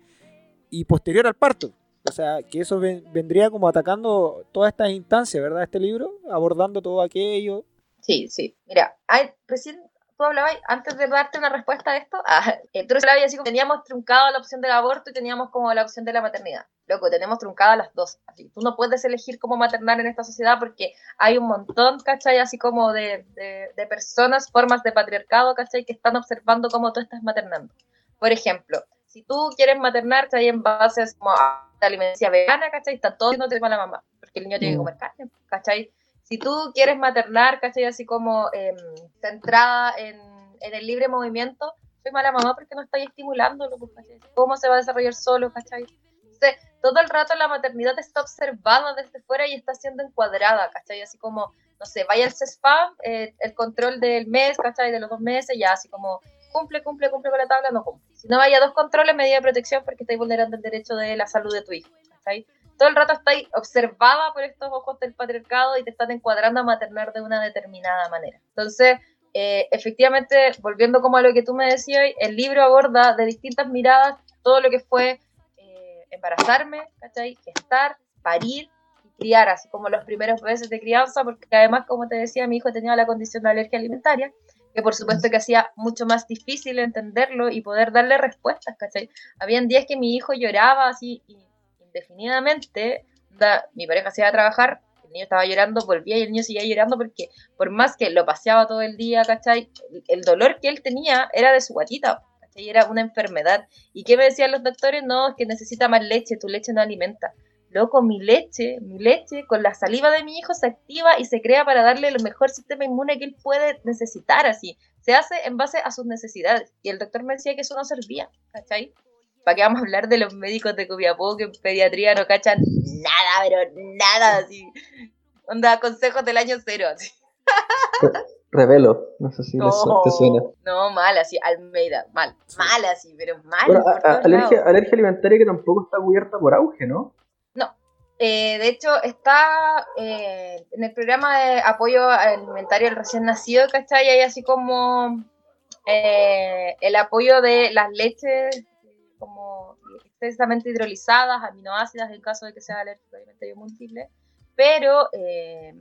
y posterior al parto. O sea, que eso vendría como atacando todas estas instancias, ¿verdad? Este libro, abordando todo aquello. Sí, sí. Mira, hay, recién tú hablabas, antes de darte una respuesta a esto, ah, tú hablabas así como teníamos truncado la opción del aborto y teníamos como la opción de la maternidad. Loco, tenemos truncadas las dos. Así, tú no puedes elegir cómo maternar en esta sociedad porque hay un montón, ¿cachai? Así como de, de, personas, formas de patriarcado, ¿cachai? Que están observando cómo tú estás maternando. Por ejemplo, si tú quieres maternar, ¿cachai? En base a la alimentación vegana, ¿cachai? Está todo no te la mamá, porque el niño tiene que mm. comer carne, ¿cachai? Si tú quieres maternar, ¿cachai? Así como eh, centrada en, en, el libre movimiento, soy mala mamá porque no estoy estimulándolo, ¿cachai? ¿Cómo se va a desarrollar solo, ¿cachai? Entonces, todo el rato la maternidad está observada desde fuera y está siendo encuadrada, ¿cachai? Así como, no sé, vaya al CESPAM, eh, el control del mes, ¿cachai? De los dos meses, ya así como cumple, cumple, cumple con la tabla, no cumple. Si no vaya dos controles, medida de protección porque estáis vulnerando el derecho de la salud de tu hijo, ¿cachai? Todo el rato estáis observada por estos ojos del patriarcado y te están encuadrando a maternar de una determinada manera. Entonces, eh, efectivamente, volviendo como a lo que tú me decías, el libro aborda de distintas miradas todo lo que fue eh, embarazarme, ¿cachai? gestar, parir y criar, así como los primeros meses de crianza, porque además, como te decía, mi hijo tenía la condición de alergia alimentaria, que por supuesto que hacía mucho más difícil entenderlo y poder darle respuestas, ¿cachai? Habían días que mi hijo lloraba así y indefinidamente, mi pareja se iba a trabajar, el niño estaba llorando, volvía y el niño seguía llorando porque por más que lo paseaba todo el día, ¿cachai? El dolor que él tenía era de su guatita, ¿cachai? Era una enfermedad. ¿Y qué me decían los doctores? No, es que necesita más leche, tu leche no alimenta. Loco, mi leche, mi leche con la saliva de mi hijo se activa y se crea para darle el mejor sistema inmune que él puede necesitar, así. Se hace en base a sus necesidades. Y el doctor me decía que eso no servía, ¿cachai? ¿Para qué vamos a hablar de los médicos de Copiapó que en pediatría no cachan nada, pero nada, así? Onda, consejos del año cero, así. Revelo, no sé si te suena. No, mal, así, Almeida, mal, mal así, pero mal. alergia, alergia, alimentaria que tampoco está cubierta por auge, ¿no? No, eh, de hecho está eh, en el programa de apoyo alimentario al recién nacido, ¿cachai? Hay así como eh, el apoyo de las leches como extensamente hidrolizadas, aminoácidas en caso de que sea alérgico alimentario múltiple, pero eh,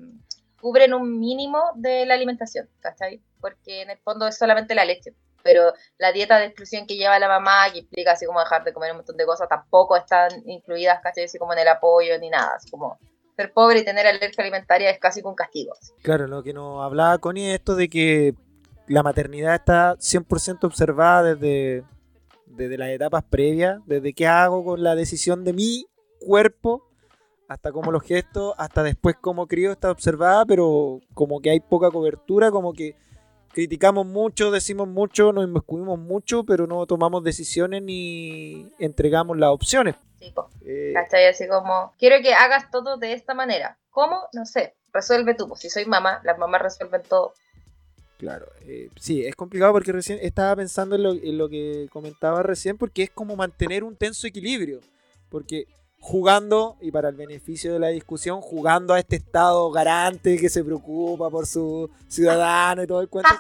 cubren un mínimo de la alimentación, ¿cachai? Porque en el fondo es solamente la leche. Pero la dieta de exclusión que lleva la mamá, que implica así como dejar de comer un montón de cosas, tampoco están incluidas, ¿cachai? Así como en el apoyo ni nada. Así como ser pobre y tener alergia alimentaria es casi un castigo. Claro, lo que nos hablaba Connie es esto de que la maternidad está 100% observada desde, desde las etapas previas, desde qué hago con la decisión de mi cuerpo, hasta cómo los gestos, hasta después cómo crío está observada, pero como que hay poca cobertura, como que criticamos mucho, decimos mucho, nos inmiscuimos mucho, pero no tomamos decisiones ni entregamos las opciones. Sí, eh, Así como, quiero que hagas todo de esta manera. ¿Cómo? No sé. Resuelve tú. Si soy mamá, las mamás resuelven todo. Claro, eh, sí, es complicado porque recién estaba pensando en lo, que comentaba recién, porque es como mantener un tenso equilibrio. Porque jugando, y para el beneficio de la discusión, jugando a este Estado garante que se preocupa por su ciudadano y todo el cuento,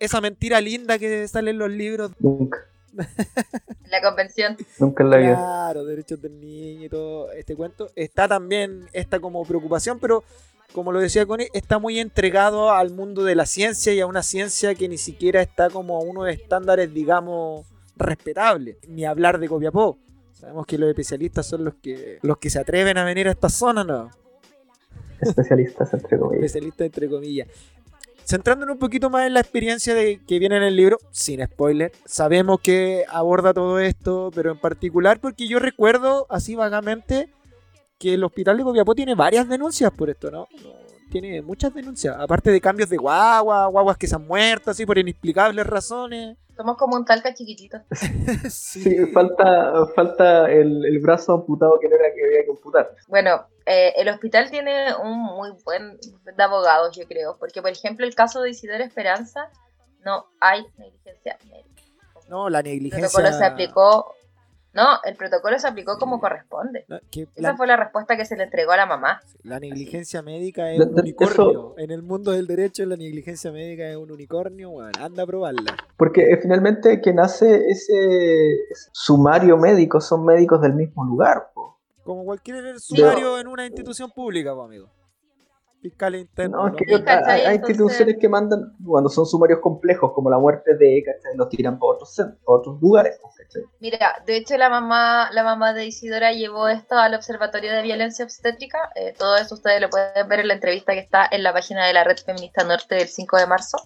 esa mentira linda que sale en los libros. Nunca. la convención. Nunca en la vida. Claro, derechos del niño y todo este cuento. Está también esta como preocupación, pero como lo decía Connie, está muy entregado al mundo de la ciencia y a una ciencia que ni siquiera está como a unos estándares, digamos, respetables. Ni hablar de Copiapó. Sabemos que los especialistas son los que los que se atreven a venir a esta zona, ¿no? Especialistas entre comillas. Especialistas entre comillas. Centrándonos un poquito más en la experiencia de, que viene en el libro, sin spoiler, sabemos que aborda todo esto, pero en particular porque yo recuerdo así vagamente que el hospital de Copiapó tiene varias denuncias por esto, ¿no? tiene muchas denuncias. Aparte de cambios de guagua, guaguas que se han muerto así por inexplicables razones. Somos como un talca chiquitito. sí. Sí, falta, falta el, el brazo amputado que no era que había que amputar. Bueno, eh, el hospital tiene un muy buen de abogados, yo creo, porque por ejemplo el caso de Isidora Esperanza no hay negligencia médica. No, la El negligencia. protocolo se aplicó, no, el protocolo se aplicó como corresponde. No, que Esa la, fue la respuesta que se le entregó a la mamá. la negligencia médica es un unicornio. En el mundo del derecho, la negligencia médica es un unicornio. Bueno, anda a probarla. Porque eh, finalmente quien hace ese sumario médico son médicos del mismo lugar. po. Como cualquier sumario en una institución pública, amigo. Fiscales internos. No, es que hay, hay Entonces- instituciones que mandan, cuando son sumarios complejos, como la muerte de, ¿cachai? los tiran para otros, otros lugares. ¿cachai? Mira, de hecho la mamá, la mamá de Isidora llevó esto al Observatorio de Violencia Obstétrica. Eh, todo eso ustedes lo pueden ver en la entrevista que está en la página de la Red Feminista Norte del 5 de marzo,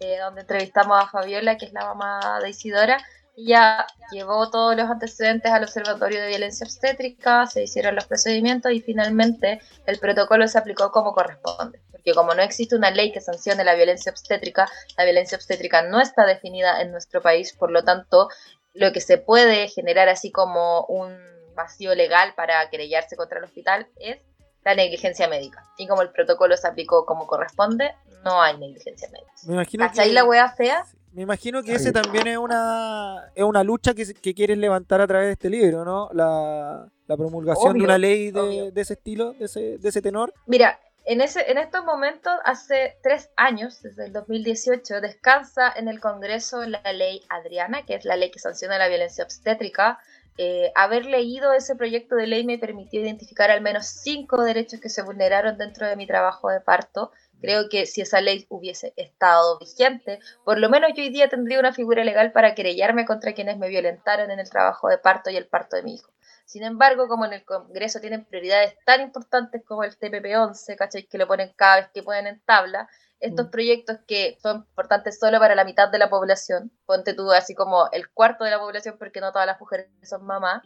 eh, donde entrevistamos a Fabiola, que es la mamá de Isidora. Ella llevó todos los antecedentes al Observatorio de Violencia Obstétrica, se hicieron los procedimientos y finalmente el protocolo se aplicó como corresponde. Porque como no existe una ley que sancione la violencia obstétrica, la violencia obstétrica no está definida en nuestro país, por lo tanto, lo que se puede generar así como un vacío legal para querellarse contra el hospital es la negligencia médica. Y como el protocolo se aplicó como corresponde, no hay negligencia médica. Me imagino ¿Cachai que, la wea fea? Me imagino que ese también es una, es una lucha que, que quieres levantar a través de este libro, ¿no? La, la promulgación de Obvio, una ley de, de ese estilo, de ese, de ese tenor. Mira, en, ese, en estos momentos, hace tres años, desde el 2018, descansa en el Congreso la ley Adriana, que es la ley que sanciona la violencia obstétrica. Eh, haber leído ese proyecto de ley me permitió identificar al menos cinco derechos que se vulneraron dentro de mi trabajo de parto. Creo que si esa ley hubiese estado vigente, por lo menos yo hoy día tendría una figura legal para querellarme contra quienes me violentaron en el trabajo de parto y el parto de mi hijo. Sin embargo, como en el Congreso tienen prioridades tan importantes como el TPP-11, ¿cachai? Que lo ponen cada vez que pueden en tabla, estos Mm. proyectos que son importantes solo para la mitad de la población, ponte tú así como el cuarto de la población porque no todas las mujeres son mamás,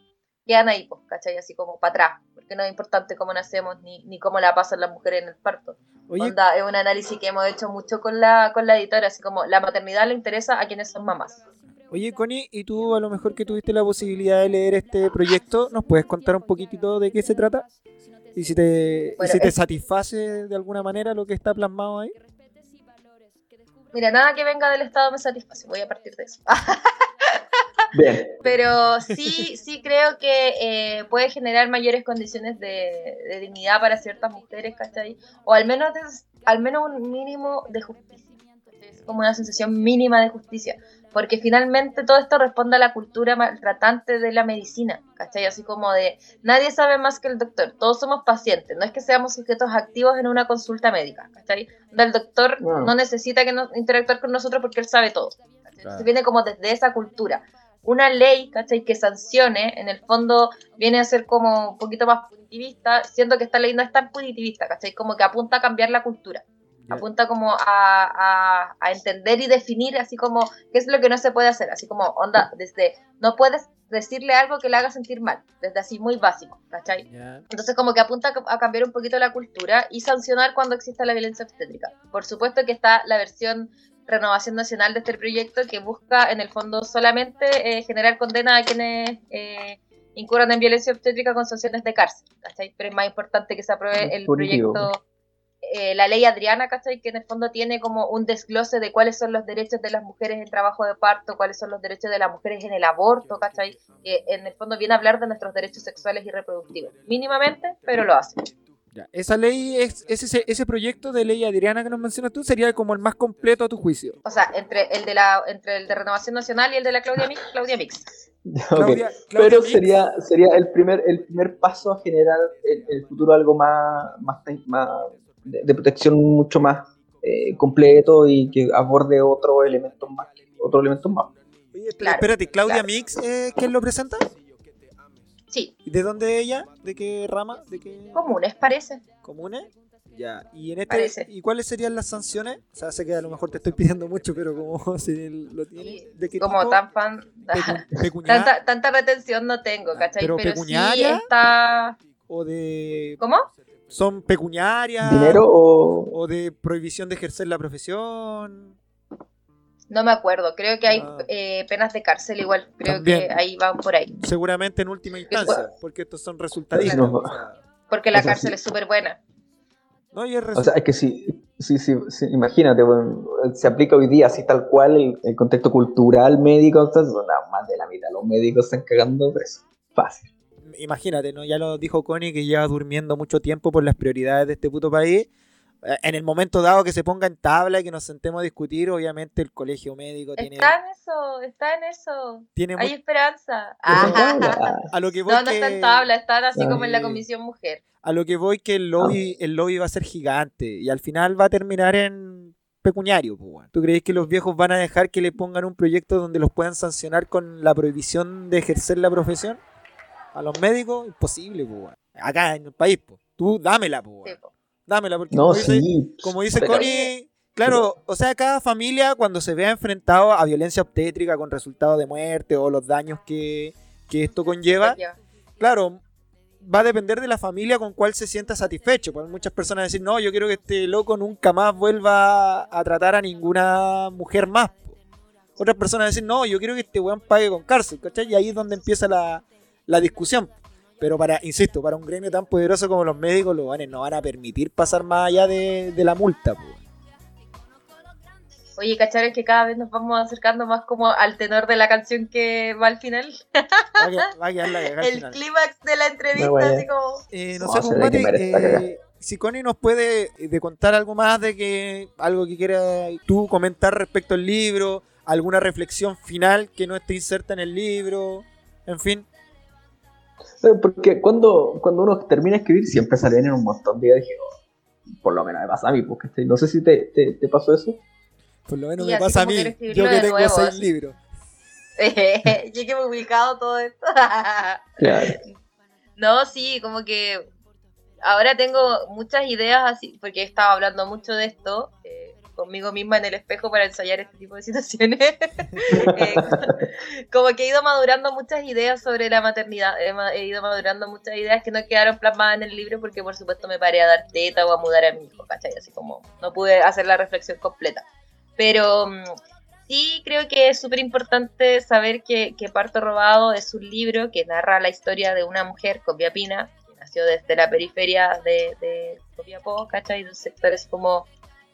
quedan ahí, pues, ¿cachai? Así como para atrás, porque no es importante cómo nacemos ni, ni cómo la pasan las mujeres en el parto. Oye, Onda, es un análisis que hemos hecho mucho con la, con la editora, así como la maternidad le interesa a quienes son mamás. oye, Connie, y tú a lo mejor que tuviste la posibilidad de leer este proyecto, ¿nos puedes contar un poquitito de qué se trata? Y si te, y Bueno, si te es- satisface de alguna manera lo que está plasmado ahí. Mira, nada que venga del Estado me satisface, voy a partir de eso. Bien, Pero sí, sí creo que eh, puede generar mayores condiciones de, de dignidad para ciertas mujeres, ¿cachai? O al menos, de- al menos un mínimo de justicia. Es como una sensación mínima de justicia. Porque finalmente todo esto responde a la cultura maltratante de la medicina, ¿cachai? Así como de nadie sabe más que el doctor, todos somos pacientes, no es que seamos sujetos activos en una consulta médica, ¿cachai? El doctor No. no necesita que interactuar con nosotros porque él sabe todo. Claro. viene como desde esa cultura una ley, ¿cachai? Que sancione, en el fondo viene a ser como un poquito más punitivista, siendo que esta ley no es tan punitivista, ¿cachai? Como que apunta a cambiar la cultura, Ya. apunta como a, a- a entender y definir así como qué es lo que no se puede hacer, así como onda, desde no puedes decirle algo que le haga sentir mal, desde así muy básico, ¿cachai? Ya. Entonces como que apunta a cambiar un poquito la cultura y sancionar cuando exista la violencia obstétrica. Por supuesto que está la versión renovación nacional de este proyecto que busca en el fondo solamente eh, generar condena a quienes eh, incurran en violencia obstétrica con sanciones de cárcel, ¿cachai? Pero es más importante que se apruebe el proyecto, eh, la ley Adriana, ¿cachai? Que en el fondo tiene como un desglose de cuáles son los derechos de las mujeres en trabajo de parto, cuáles son los derechos de las mujeres en el aborto, ¿cachai? Que en el fondo viene a hablar de nuestros derechos sexuales y reproductivos, mínimamente, pero lo hace. Ya. Esa ley, es, es ese, ese proyecto de ley Adriana que nos mencionas tú, sería como el más completo a tu juicio. O sea, entre el de la entre el de Renovación Nacional y el de la Claudia Mix, Claudia Mix. ok. Claudia- Claudia Pero Mix, sería, sería el primer el primer paso a generar en el futuro algo más, más, más de, de protección mucho más eh, completo y que aborde otros elementos más. Otros elementos más. Oye, espera- Claro, espérate, Claudia claro. Mix, eh, ¿quién lo presenta? Sí, ¿Y ¿De dónde es ella? ¿De qué rama? ¿De qué comunes parece. comune? Ya. ¿Y en este Parece. y cuáles serían las sanciones? O sea, sé que a lo mejor te estoy pidiendo mucho, pero como si lo tiene. Y ¿De qué como tipo? tan fan. Pecu- tanta, tanta retención no tengo, Ah, ¿cachai? pero Pero, sí está. o de ¿Cómo? son pecuniarias ¿Dinero o.? o de prohibición de ejercer la profesión. No me acuerdo, creo que hay Ah. eh, penas de cárcel igual, creo También. que ahí van por ahí, Seguramente en última instancia, porque estos son resultadistas. Claro. o sea, porque la O sea, cárcel sí. es súper buena. no, y es O sea, es que si, si, si, si- imagínate, bueno, se aplica hoy día así tal cual el, el contexto cultural médico, entonces, bueno, más de la mitad los médicos están cagando preso. Fácil. imagínate, ¿no? Ya lo dijo Connie que lleva durmiendo mucho tiempo por las prioridades de este puto país. Eh, En el momento dado que se ponga en tabla y que nos sentemos a discutir, obviamente el colegio médico tiene, Está en eso, está en eso, tiene hay mu- esperanza. Ah, tabla, a lo que voy no, no que, está en tabla, están así Ah. como en la comisión mujer. a lo que voy que el lobby, el lobby va a ser gigante y al final va a terminar en pecuniario, pues. ¿Tú crees que los viejos van a dejar que le pongan un proyecto donde los puedan sancionar con la prohibición de ejercer la profesión? A los médicos, imposible, pues. Acá en el país, pues. Tú dámela, pues, Sí. Dámela, porque No, como dice, como dice Pero- Connie, claro, o sea, cada familia cuando se vea enfrentado a violencia obstétrica con resultado de muerte o los daños que, que esto conlleva, claro, va a depender de la familia con cuál se sienta satisfecho. Pues muchas personas decir, no, yo quiero que este loco nunca más vuelva a tratar a ninguna mujer más. po". Otras personas decir, no, yo quiero que este weón pague con cárcel, ¿cachai? Y ahí es donde empieza la, la discusión. Pero para, insisto, para un gremio tan poderoso como los médicos, los vanes no van a permitir pasar más allá de, de la multa. Oye, ¿cacharon que cada vez nos vamos acercando más como al tenor de la canción que va al final? Va a quedar, va a quedar la El clímax de la entrevista, No así como... Eh, no No, sé, pues, Mati, eh, si Connie nos puede eh, de contar algo más de que algo que quiera tú comentar respecto al libro, alguna reflexión final que no esté inserta en el libro, en fin. Porque cuando, cuando uno termina de escribir, siempre salen en un montón de ideas. Dije, oh, por lo menos me pasa a mí, porque este- no sé si te, te, te pasó eso. Por lo menos Y me pasa a mí, yo que tengo nuevo, seis así. libros. Yo que me he ubicado todo esto. Claro. No, sí, como que ahora tengo muchas ideas así, porque he estado hablando mucho de esto eh, conmigo misma en el espejo para ensayar este tipo de situaciones. Eh, como que he ido madurando muchas ideas sobre la maternidad, he, ido madurando muchas ideas que no quedaron plasmadas en el libro porque por supuesto me paré a dar teta o a mudar a mi hijo, ¿cachai? Así como no pude hacer la reflexión completa. Pero mm, sí creo que es súper importante saber que, que Parto Robado es un libro que narra la historia de una mujer, Copiapina, que nació desde la periferia de, de Copiapó, ¿cachai? De un sector así como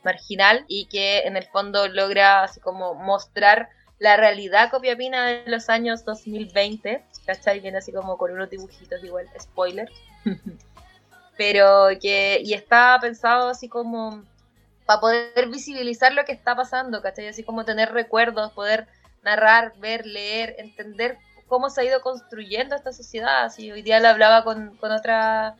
marginal y que en el fondo logra así como mostrar la realidad copiapina de los años 2020, ¿cachai? Viene así como con unos dibujitos igual, spoiler. Pero que, y está pensado así como para poder visibilizar lo que está pasando, ¿cachai? Así como tener recuerdos, poder narrar, ver, leer, entender cómo se ha ido construyendo esta sociedad. Así, hoy día le hablaba con, con otra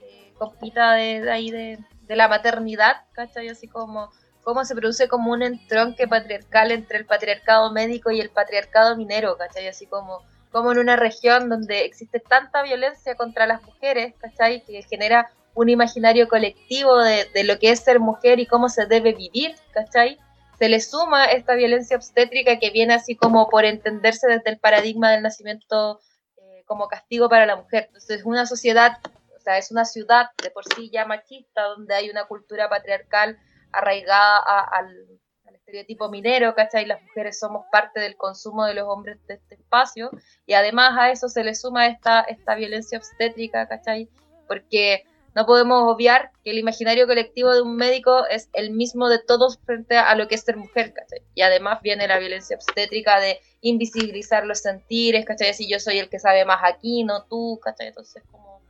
eh, compita de, de ahí de, de la maternidad, ¿cachai? Así como cómo se produce como un entronque patriarcal entre el patriarcado médico y el patriarcado minero, ¿cachai? Así como, como en una región donde existe tanta violencia contra las mujeres, ¿cachai? Que genera un imaginario colectivo de, de lo que es ser mujer y cómo se debe vivir, ¿cachai? Se le suma esta violencia obstétrica que viene así como por entenderse desde el paradigma del nacimiento eh, como castigo para la mujer. Entonces es una sociedad, sea, es una ciudad de por sí ya machista, donde hay una cultura patriarcal arraigada a- al, al estereotipo minero, ¿cachai? Las mujeres somos parte del consumo de los hombres de este espacio y además a eso se le suma esta, esta violencia obstétrica, ¿cachai? Porque no podemos obviar que el imaginario colectivo de un médico es el mismo de todos frente a lo que es ser mujer, ¿cachai? Y además viene la violencia obstétrica de invisibilizar los sentires, ¿cachai? Si yo soy el que sabe más aquí, no tú, ¿cachai? Entonces como,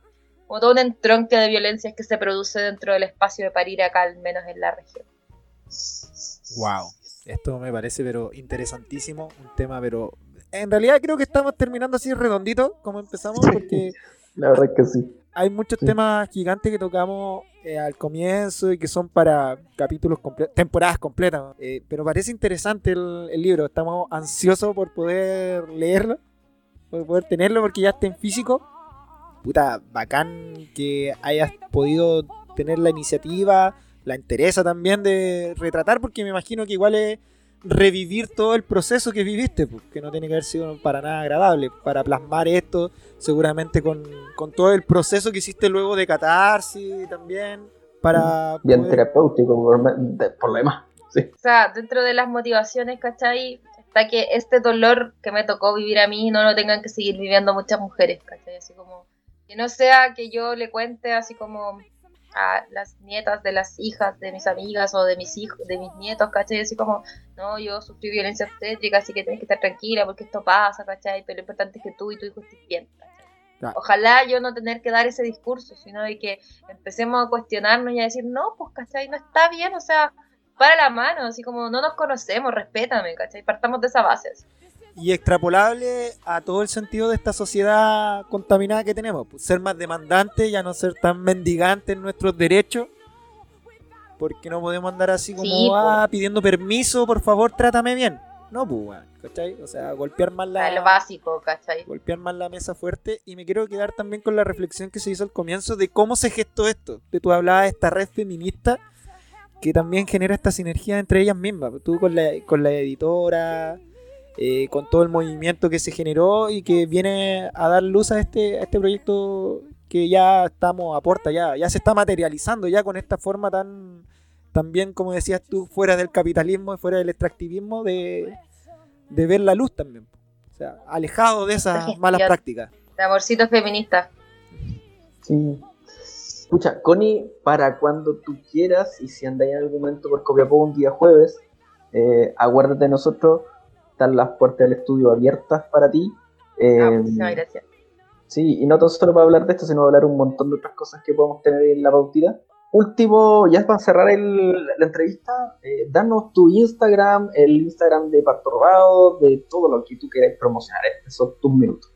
como todo un entronque de violencias que se produce dentro del espacio de parir acá, al menos en la región. Wow, esto me parece pero interesantísimo, un tema pero en realidad creo que estamos terminando así redondito como empezamos porque La verdad es que sí. hay muchos Sí. temas gigantes que tocamos eh, al comienzo y que son para capítulos completos, temporadas completas. ¿no? Eh, pero parece interesante el, el libro. Estamos ansiosos por poder leerlo, por poder tenerlo porque ya está en físico. Puta, bacán que hayas podido tener la iniciativa, la interesa también de retratar, porque me imagino que igual es revivir todo el proceso que viviste, pues, que no tiene que haber sido para nada agradable, para plasmar esto, seguramente con, con todo el proceso que hiciste luego de catarsis también, para... Bien poder- terapéutico por, por lo demás. Sí. O sea, dentro de las motivaciones, ¿cachai? Está que este dolor que me tocó vivir a mí no lo tengan que seguir viviendo muchas mujeres, ¿cachai? Así como, que no sea que yo le cuente así como a las nietas de las hijas de mis amigas o de mis hijos, de mis nietos, ¿cachai? Así como, no, yo sufrí violencia obstétrica, así que tienes que estar tranquila porque esto pasa, ¿cachai? Pero lo importante es que tú y tu hijo estés bien, ¿cachai? Ojalá yo no tener que dar ese discurso, sino de que empecemos a cuestionarnos y a decir, no, pues, ¿cachai? No está bien, o sea, para la mano, así como no nos conocemos, respétame, ¿cachai? Partamos de esa base. así. Y extrapolable a todo el sentido de esta sociedad contaminada que tenemos. pues, ser más demandante, ya no ser tan mendigante en nuestros derechos. Porque no podemos andar así como, Sí, ah, pidiendo permiso, por favor, trátame bien. No, pues, ¿cachai? O sea, golpear más A lo la, básico, ¿cachai? golpear más la mesa fuerte. Y me quiero quedar también con la reflexión que se hizo al comienzo de cómo se gestó esto. De tú hablabas de esta red feminista que también genera esta sinergia entre ellas mismas. Tú con la, con la editora, eh, con todo el movimiento que se generó y que viene a dar luz a este, a este proyecto que ya estamos a puerta, ya, ya se está materializando ya con esta forma tan, tan bien, como decías tú, fuera del capitalismo, fuera del extractivismo, de, de ver la luz también. O sea, alejado de esas malas prácticas. De amorcito feminista. Sí. Escucha, Connie, para cuando tú quieras y si andáis en algún momento por Copiapó un día jueves, eh, aguárdate de nosotros, están las puertas del estudio abiertas para ti. Eh, Ah, muchísimas gracias. Sí, y no tan solo para hablar de esto, sino para hablar un montón de otras cosas que podemos tener en la pautita. Último, ya para cerrar el- la entrevista, eh, danos tu Instagram, el Instagram de Parto Robado, de todo lo que tú quieras promocionar. Estos son tus minutos.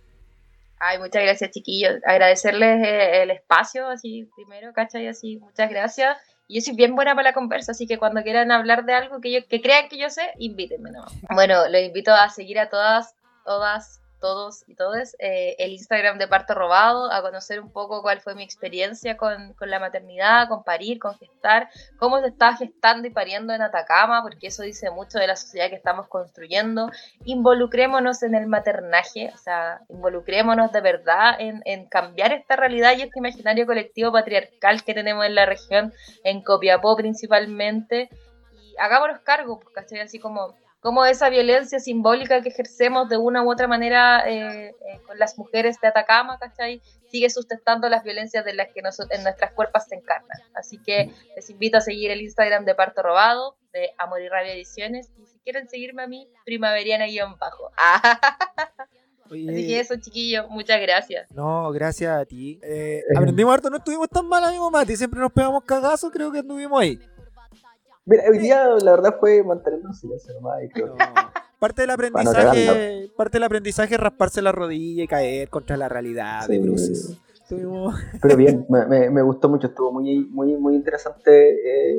Ay, muchas gracias, chiquillos. Agradecerles eh, el espacio, así, primero, ¿cachai? Así, muchas gracias. Yo soy bien buena para la conversa, así que cuando quieran hablar de algo que yo que crean que yo sé, invítenme nomás. Bueno, los invito a seguir a todas, todas, todos y todes eh, el Instagram de Parto Robado, a conocer un poco cuál fue mi experiencia con, con la maternidad, con parir, con gestar, cómo se está gestando y pariendo en Atacama, porque eso dice mucho de la sociedad que estamos construyendo. Involucrémonos en el maternaje, o sea, involucrémonos de verdad en, en cambiar esta realidad y este imaginario colectivo patriarcal que tenemos en la región, en Copiapó principalmente, y hagámonos cargo, pues, ¿cachai? Así como, como esa violencia simbólica que ejercemos de una u otra manera eh, eh, con las mujeres de Atacama, ¿cachai? Sigue sustentando las violencias de las que nos- en nuestras cuerpos se encarnan. Así que les invito a seguir el Instagram de Parto Robado, de Amor y Rabia Ediciones, y si quieren seguirme a mí, primaveriana-bajo. Oye, así que eso, chiquillos, muchas gracias. No, gracias a ti. Eh, aprendimos harto, no estuvimos tan mal, amigo Mati. Siempre nos pegamos cagazos, creo que anduvimos ahí. Mira, hoy día la verdad fue mantenernos en silencio nomás. y creo Parte del no aprendizaje, parte del aprendizaje es rasparse la rodilla y caer contra la realidad de. Estuvimos- Pero bien, me, me- me gustó mucho, estuvo muy, muy, muy interesante eh,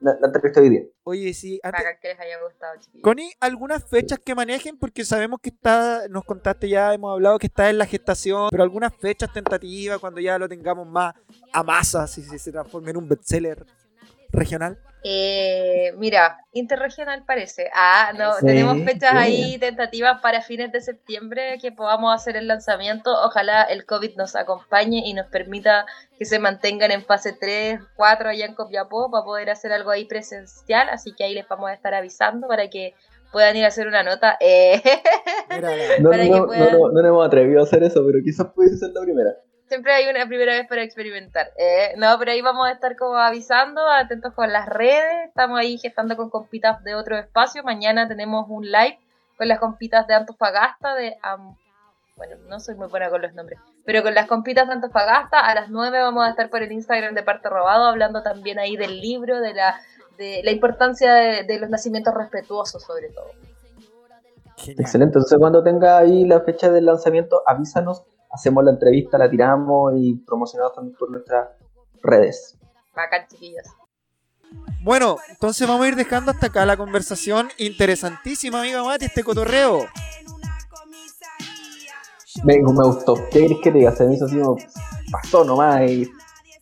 la, la entrevista de hoy día. Oye, sí, antes, Para que les haya gustado, chiquillos. Connie, algunas fechas que manejen, porque sabemos que está, nos contaste ya, hemos hablado que está en la gestación, pero algunas fechas tentativas cuando ya lo tengamos más a masa, si, si se transforma en un bestseller regional. Eh, mira, interregional parece. Ah, no, Sí, tenemos fechas sí. ahí tentativas para fines de septiembre que podamos hacer el lanzamiento. Ojalá el COVID nos acompañe y nos permita que se mantengan en fase 3, 4 allá en Copiapó para poder hacer algo ahí presencial. Así que ahí les vamos a estar avisando para que puedan ir a hacer una nota. Eh, Mira, No, puedan- no, no nos hemos atrevido a hacer eso, pero quizás pudiese ser la primera. Siempre hay una primera vez para experimentar. Eh, no, pero ahí vamos a estar como avisando, atentos con las redes. Estamos ahí gestando con compitas de otro espacio. Mañana tenemos un live con las compitas de Antofagasta, de... Am- bueno, no soy muy buena con los nombres, pero con las compitas de Antofagasta a las 9 vamos a estar por el Instagram de Parte Robado hablando también ahí del libro, de la, de la importancia de, de los nacimientos respetuosos sobre todo. genial. Excelente, entonces cuando tenga ahí la fecha del lanzamiento, avísanos, hacemos la entrevista, la tiramos y promocionamos también por nuestras redes. Bacán, chiquillos. Bueno, entonces vamos a ir dejando hasta acá la conversación. Interesantísima, amiga Mati, este cotorreo. Me, me gustó. ¿Qué querés que te diga? Se me hizo así como pasó nomás y.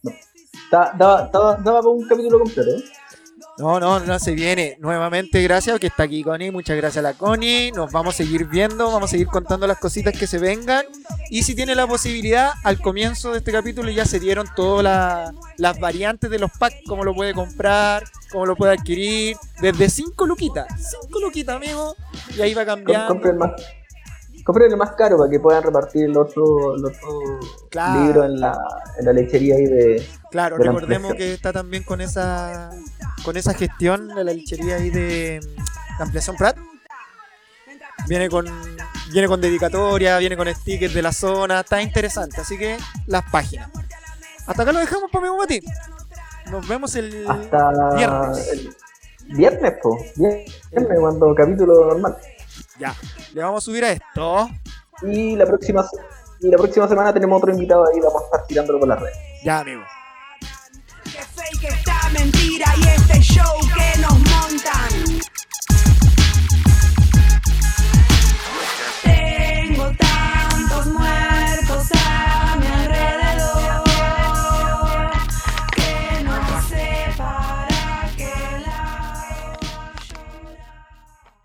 no. Daba, daba, daba, daba para un capítulo completo, ¿eh? No, no, no se viene. Nuevamente, gracias que está aquí Connie. Muchas gracias a la Connie. Nos vamos a seguir viendo, vamos a seguir contando las cositas que se vengan. Y si tiene la posibilidad, al comienzo de este capítulo ya se dieron todas la- las variantes de los packs, cómo lo puede comprar, cómo lo puede adquirir. Desde 5 luquitas. 5 luquitas, amigo. Y ahí va Com- cambiando. más. Compren el más caro para que puedan repartir el otro, el otro Claro. libro en la, en la lechería ahí de. Claro, de la recordemos que está también con esa con esa gestión de la lechería ahí de, de Ampliación Prat. Viene con viene con dedicatoria, viene con stickers de la zona, está interesante, así que las páginas. Hasta acá lo dejamos, pues, amigo Mati. Nos vemos el Hasta viernes. el viernes, po. Viernes, cuando capítulo normal. Ya, le vamos a subir a esto. Y la próxima y la próxima semana tenemos otro invitado ahí, vamos a estar tirándolo por las redes. Ya, amigo. Que mentira y